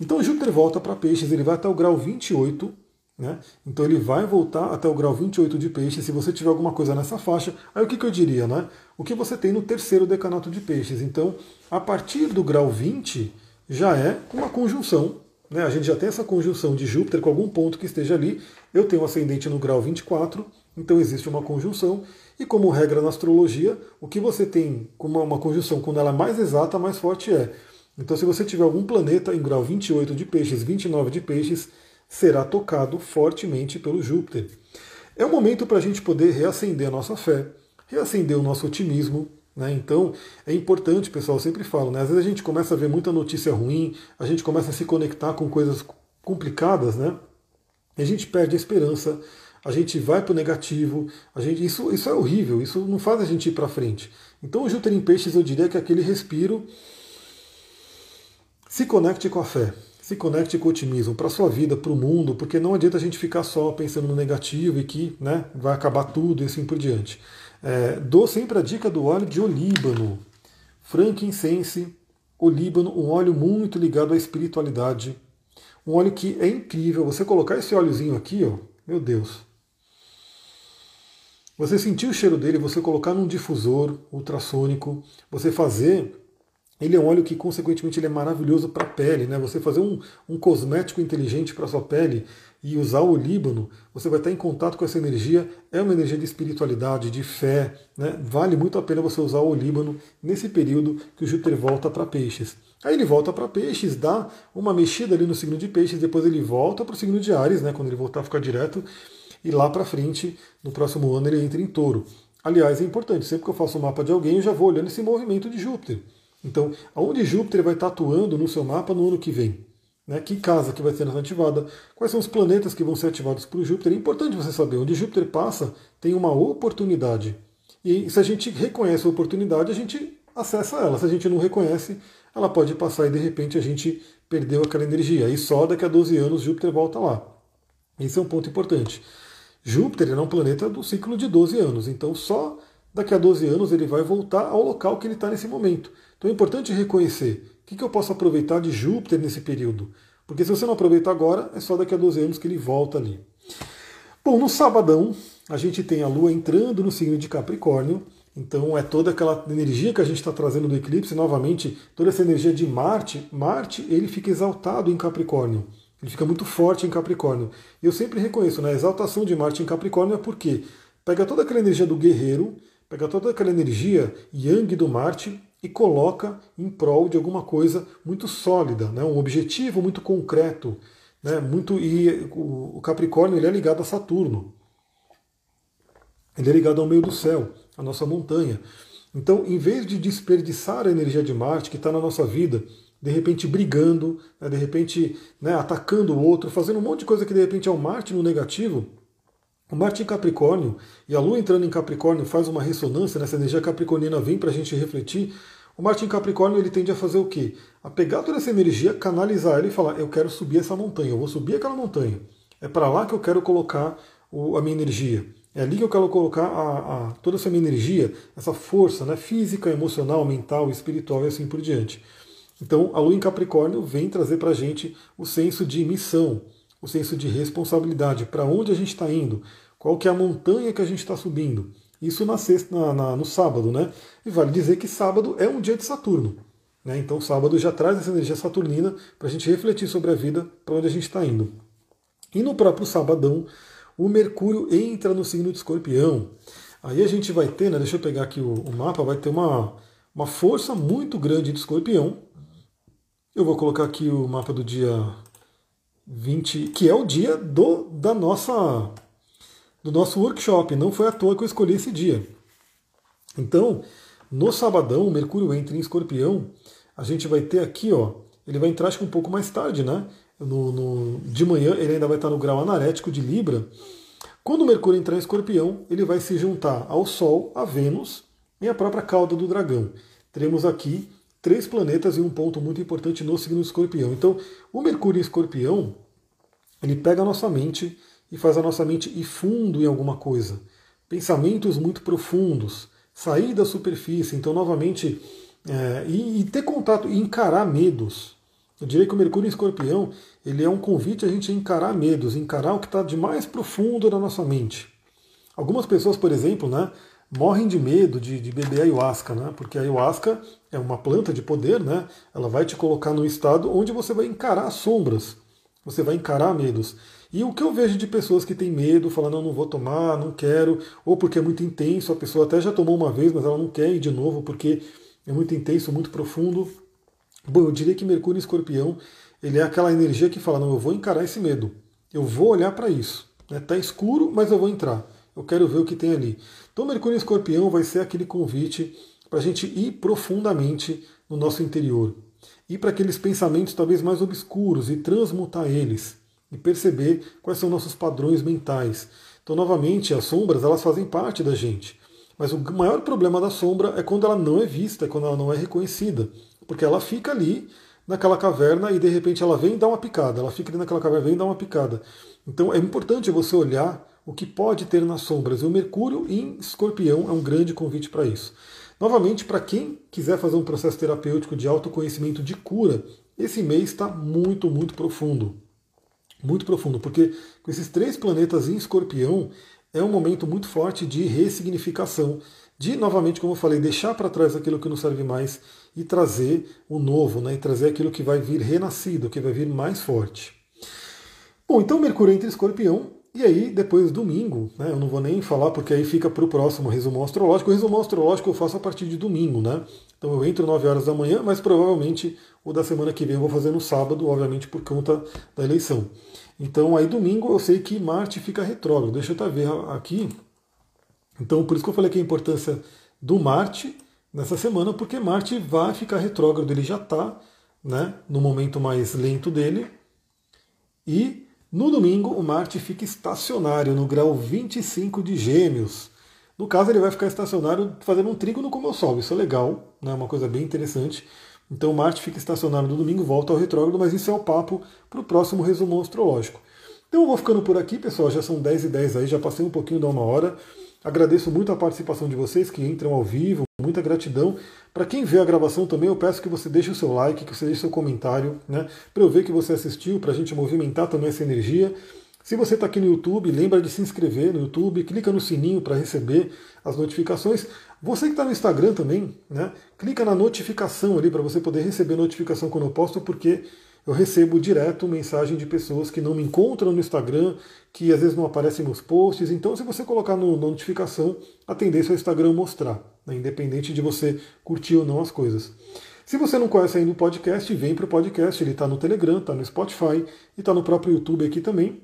Então Júpiter volta para Peixes, ele vai até o grau 28 né? Então ele vai voltar até o grau 28 de peixes. Se você tiver alguma coisa nessa faixa, aí o que, que eu diria? Né? O que você tem no terceiro decanato de peixes. Então, a partir do grau 20, já é uma conjunção. Né? A gente já tem essa conjunção de Júpiter com algum ponto que esteja ali. Eu tenho ascendente no grau 24, então existe uma conjunção. E como regra na astrologia, o que você tem como uma conjunção, quando ela é mais exata, mais forte é. Então, se você tiver algum planeta em grau 28 de peixes, 29 de peixes, será tocado fortemente pelo Júpiter. É o momento para a gente poder reacender a nossa fé, reacender o nosso otimismo. Né? Então é importante, pessoal, eu sempre falo, né? às vezes a gente começa a ver muita notícia ruim, a gente começa a se conectar com coisas complicadas, né? e a gente perde a esperança, a gente vai para o negativo, a gente, isso, isso é horrível, isso não faz a gente ir para frente. Então o em Peixes eu diria que é aquele respiro se conecte com a fé se conecte com o otimismo para a sua vida, para o mundo, porque não adianta a gente ficar só pensando no negativo e que né, vai acabar tudo e assim por diante. É, dou sempre a dica do óleo de olíbano, frankincense, olíbano, um óleo muito ligado à espiritualidade, um óleo que é incrível. Você colocar esse óleozinho aqui, ó, meu Deus. Você sentir o cheiro dele, você colocar num difusor ultrassônico, você fazer ele é um óleo que, consequentemente, ele é maravilhoso para a pele. Né? Você fazer um, um cosmético inteligente para sua pele e usar o olíbano, você vai estar em contato com essa energia. É uma energia de espiritualidade, de fé. Né? Vale muito a pena você usar o olíbano nesse período que o Júpiter volta para peixes. Aí ele volta para peixes, dá uma mexida ali no signo de peixes, depois ele volta para o signo de Ares, né? quando ele voltar a ficar direto, e lá para frente, no próximo ano, ele entra em touro. Aliás, é importante, sempre que eu faço o um mapa de alguém, eu já vou olhando esse movimento de Júpiter. Então, aonde Júpiter vai estar atuando no seu mapa no ano que vem? Né? Que casa que vai ser ativada? Quais são os planetas que vão ser ativados por Júpiter? É importante você saber. Onde Júpiter passa, tem uma oportunidade. E se a gente reconhece a oportunidade, a gente acessa ela. Se a gente não reconhece, ela pode passar e de repente a gente perdeu aquela energia. E só daqui a 12 anos Júpiter volta lá. Esse é um ponto importante. Júpiter é um planeta do ciclo de 12 anos, então só daqui a 12 anos ele vai voltar ao local que ele está nesse momento. Então é importante reconhecer que, que eu posso aproveitar de Júpiter nesse período. Porque se você não aproveitar agora, é só daqui a 12 anos que ele volta ali. Bom, no sabadão, a gente tem a Lua entrando no signo de Capricórnio. Então é toda aquela energia que a gente está trazendo do eclipse, novamente, toda essa energia de Marte. Marte, ele fica exaltado em Capricórnio. Ele fica muito forte em Capricórnio. E eu sempre reconheço, né, a exaltação de Marte em Capricórnio é porque pega toda aquela energia do guerreiro, pega toda aquela energia yang do Marte e coloca em prol de alguma coisa muito sólida, né? um objetivo muito concreto. Né? Muito, e o Capricórnio ele é ligado a Saturno. Ele é ligado ao meio do céu, a nossa montanha. Então, em vez de desperdiçar a energia de Marte que está na nossa vida, de repente brigando, né? de repente né, atacando o outro, fazendo um monte de coisa que de repente é o Marte no negativo, o Marte em Capricórnio e a Lua entrando em Capricórnio faz uma ressonância, nessa energia capricorniana vem para a gente refletir. O Marte em Capricórnio ele tende a fazer o quê? A pegar toda essa energia, canalizar ela e falar: eu quero subir essa montanha, eu vou subir aquela montanha. É para lá que eu quero colocar a minha energia. É ali que eu quero colocar a, a, toda essa minha energia, essa força né, física, emocional, mental, espiritual e assim por diante. Então, a lua em Capricórnio vem trazer para a gente o senso de missão, o senso de responsabilidade, para onde a gente está indo, qual que é a montanha que a gente está subindo. Isso na sexta, na, na, no sábado, né? E vale dizer que sábado é um dia de Saturno. Né? Então, sábado já traz essa energia saturnina para a gente refletir sobre a vida, para onde a gente está indo. E no próprio sabadão, o Mercúrio entra no signo de Escorpião. Aí a gente vai ter, né, deixa eu pegar aqui o, o mapa, vai ter uma, uma força muito grande de Escorpião. Eu vou colocar aqui o mapa do dia 20, que é o dia do, da nossa do nosso workshop. Não foi à toa que eu escolhi esse dia. Então, no sabadão, Mercúrio entra em Escorpião. A gente vai ter aqui, ó, ele vai entrar acho que um pouco mais tarde, né? No, no, de manhã ele ainda vai estar no grau anarético de Libra. Quando o Mercúrio entrar em Escorpião, ele vai se juntar ao Sol, a Vênus e a própria cauda do dragão. Teremos aqui três planetas e um ponto muito importante no signo Escorpião. Então, o Mercúrio em Escorpião, ele pega a nossa mente e faz a nossa mente ir fundo em alguma coisa. Pensamentos muito profundos, sair da superfície, então novamente, é, e, e, ter contato, e encarar medos. Eu diria que o Mercúrio em Escorpião, ele é um convite a gente encarar medos, encarar o que está de mais profundo na nossa mente. Algumas pessoas, por exemplo, né, morrem de medo de, de beber ayahuasca, né, porque a ayahuasca é uma planta de poder, né, ela vai te colocar num estado onde você vai encarar sombras, você vai encarar medos. E o que eu vejo de pessoas que têm medo, falando, não, não vou tomar, não quero, ou porque é muito intenso, a pessoa até já tomou uma vez, mas ela não quer ir de novo porque é muito intenso, muito profundo. Bom, eu diria que Mercúrio em Escorpião, ele é aquela energia que fala, não, eu vou encarar esse medo, eu vou olhar para isso. Está né? escuro, mas eu vou entrar. Eu quero ver o que tem ali. Então, Mercúrio em Escorpião vai ser aquele convite para a gente ir profundamente no nosso interior. Ir para aqueles pensamentos talvez mais obscuros e transmutar eles e perceber quais são nossos padrões mentais. Então, novamente, as sombras elas fazem parte da gente. Mas o maior problema da sombra é quando ela não é vista, é quando ela não é reconhecida. Porque ela fica ali naquela caverna e de repente ela vem dá uma picada. Ela fica ali naquela caverna vem dá uma picada. Então é importante você olhar o que pode ter nas sombras. E o Mercúrio em Escorpião é um grande convite para isso. Novamente, para quem quiser fazer um processo terapêutico de autoconhecimento de cura, esse mês está muito, muito profundo muito profundo, porque com esses três planetas em escorpião é um momento muito forte de ressignificação, de, novamente, como eu falei, deixar para trás aquilo que não serve mais e trazer o novo, né, e trazer aquilo que vai vir renascido, que vai vir mais forte. Bom, então Mercúrio entra em escorpião, e aí, depois, domingo, né, eu não vou nem falar porque aí fica para o próximo resumo astrológico. O resumo astrológico eu faço a partir de domingo, né? Então eu entro 9 horas da manhã, mas provavelmente o da semana que vem eu vou fazer no sábado, obviamente por conta da eleição. Então aí domingo eu sei que Marte fica retrógrado. Deixa eu até ver aqui. Então por isso que eu falei que a importância do Marte nessa semana, porque Marte vai ficar retrógrado, ele já está né, no momento mais lento dele. E no domingo o Marte fica estacionário no grau 25 de Gêmeos. No caso, ele vai ficar estacionário fazendo um trígono com o Sol. Isso é legal, né? uma coisa bem interessante. Então Marte fica estacionário no domingo, volta ao retrógrado, mas isso é o papo para o próximo resumo astrológico. Então eu vou ficando por aqui, pessoal. Já são 10 e 10 aí, já passei um pouquinho da uma hora. Agradeço muito a participação de vocês que entram ao vivo, muita gratidão. Para quem vê a gravação também, eu peço que você deixe o seu like, que você deixe o seu comentário, né? Para eu ver que você assistiu, para a gente movimentar também essa energia. Se você está aqui no YouTube, lembra de se inscrever no YouTube, clica no sininho para receber as notificações. Você que está no Instagram também, né? Clica na notificação ali para você poder receber notificação quando eu posto, porque eu recebo direto mensagem de pessoas que não me encontram no Instagram, que às vezes não aparecem nos posts. Então, se você colocar no, na notificação, a tendência é o Instagram mostrar, né? independente de você curtir ou não as coisas. Se você não conhece ainda o podcast, vem para o podcast. Ele está no Telegram, está no Spotify e está no próprio YouTube aqui também.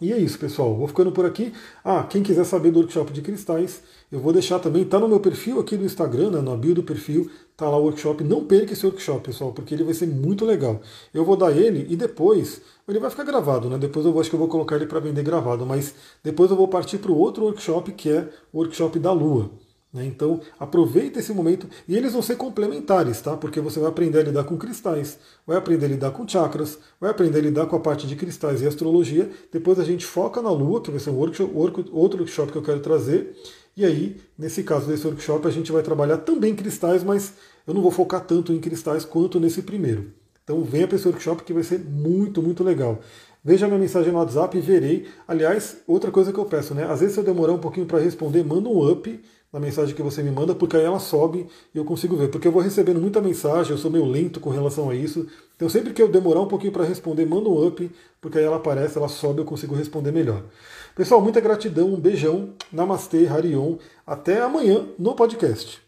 E é isso, pessoal. Vou ficando por aqui. Ah, quem quiser saber do workshop de cristais, eu vou deixar também, tá no meu perfil aqui do Instagram, né, na bio do perfil, tá lá o workshop. Não perca esse workshop, pessoal, porque ele vai ser muito legal. Eu vou dar ele e depois ele vai ficar gravado, né? Depois eu acho que eu vou colocar ele para vender gravado, mas depois eu vou partir para o outro workshop que é o workshop da Lua. Né? Então aproveita esse momento e eles vão ser complementares, tá? Porque você vai aprender a lidar com cristais, vai aprender a lidar com chakras, vai aprender a lidar com a parte de cristais e astrologia. Depois a gente foca na Lua, que vai ser um workshop, outro workshop que eu quero trazer. E aí, nesse caso desse workshop, a gente vai trabalhar também cristais, mas eu não vou focar tanto em cristais quanto nesse primeiro. Então venha para esse workshop que vai ser muito, muito legal. Veja minha mensagem no WhatsApp e verei. Aliás, outra coisa que eu peço, né? Às vezes se eu demorar um pouquinho para responder, manda um up na mensagem que você me manda, porque aí ela sobe e eu consigo ver. Porque eu vou recebendo muita mensagem, eu sou meio lento com relação a isso. Então sempre que eu demorar um pouquinho para responder, manda um up, porque aí ela aparece, ela sobe, eu consigo responder melhor. Pessoal, muita gratidão, um beijão, Namastê, Harion. Até amanhã no podcast.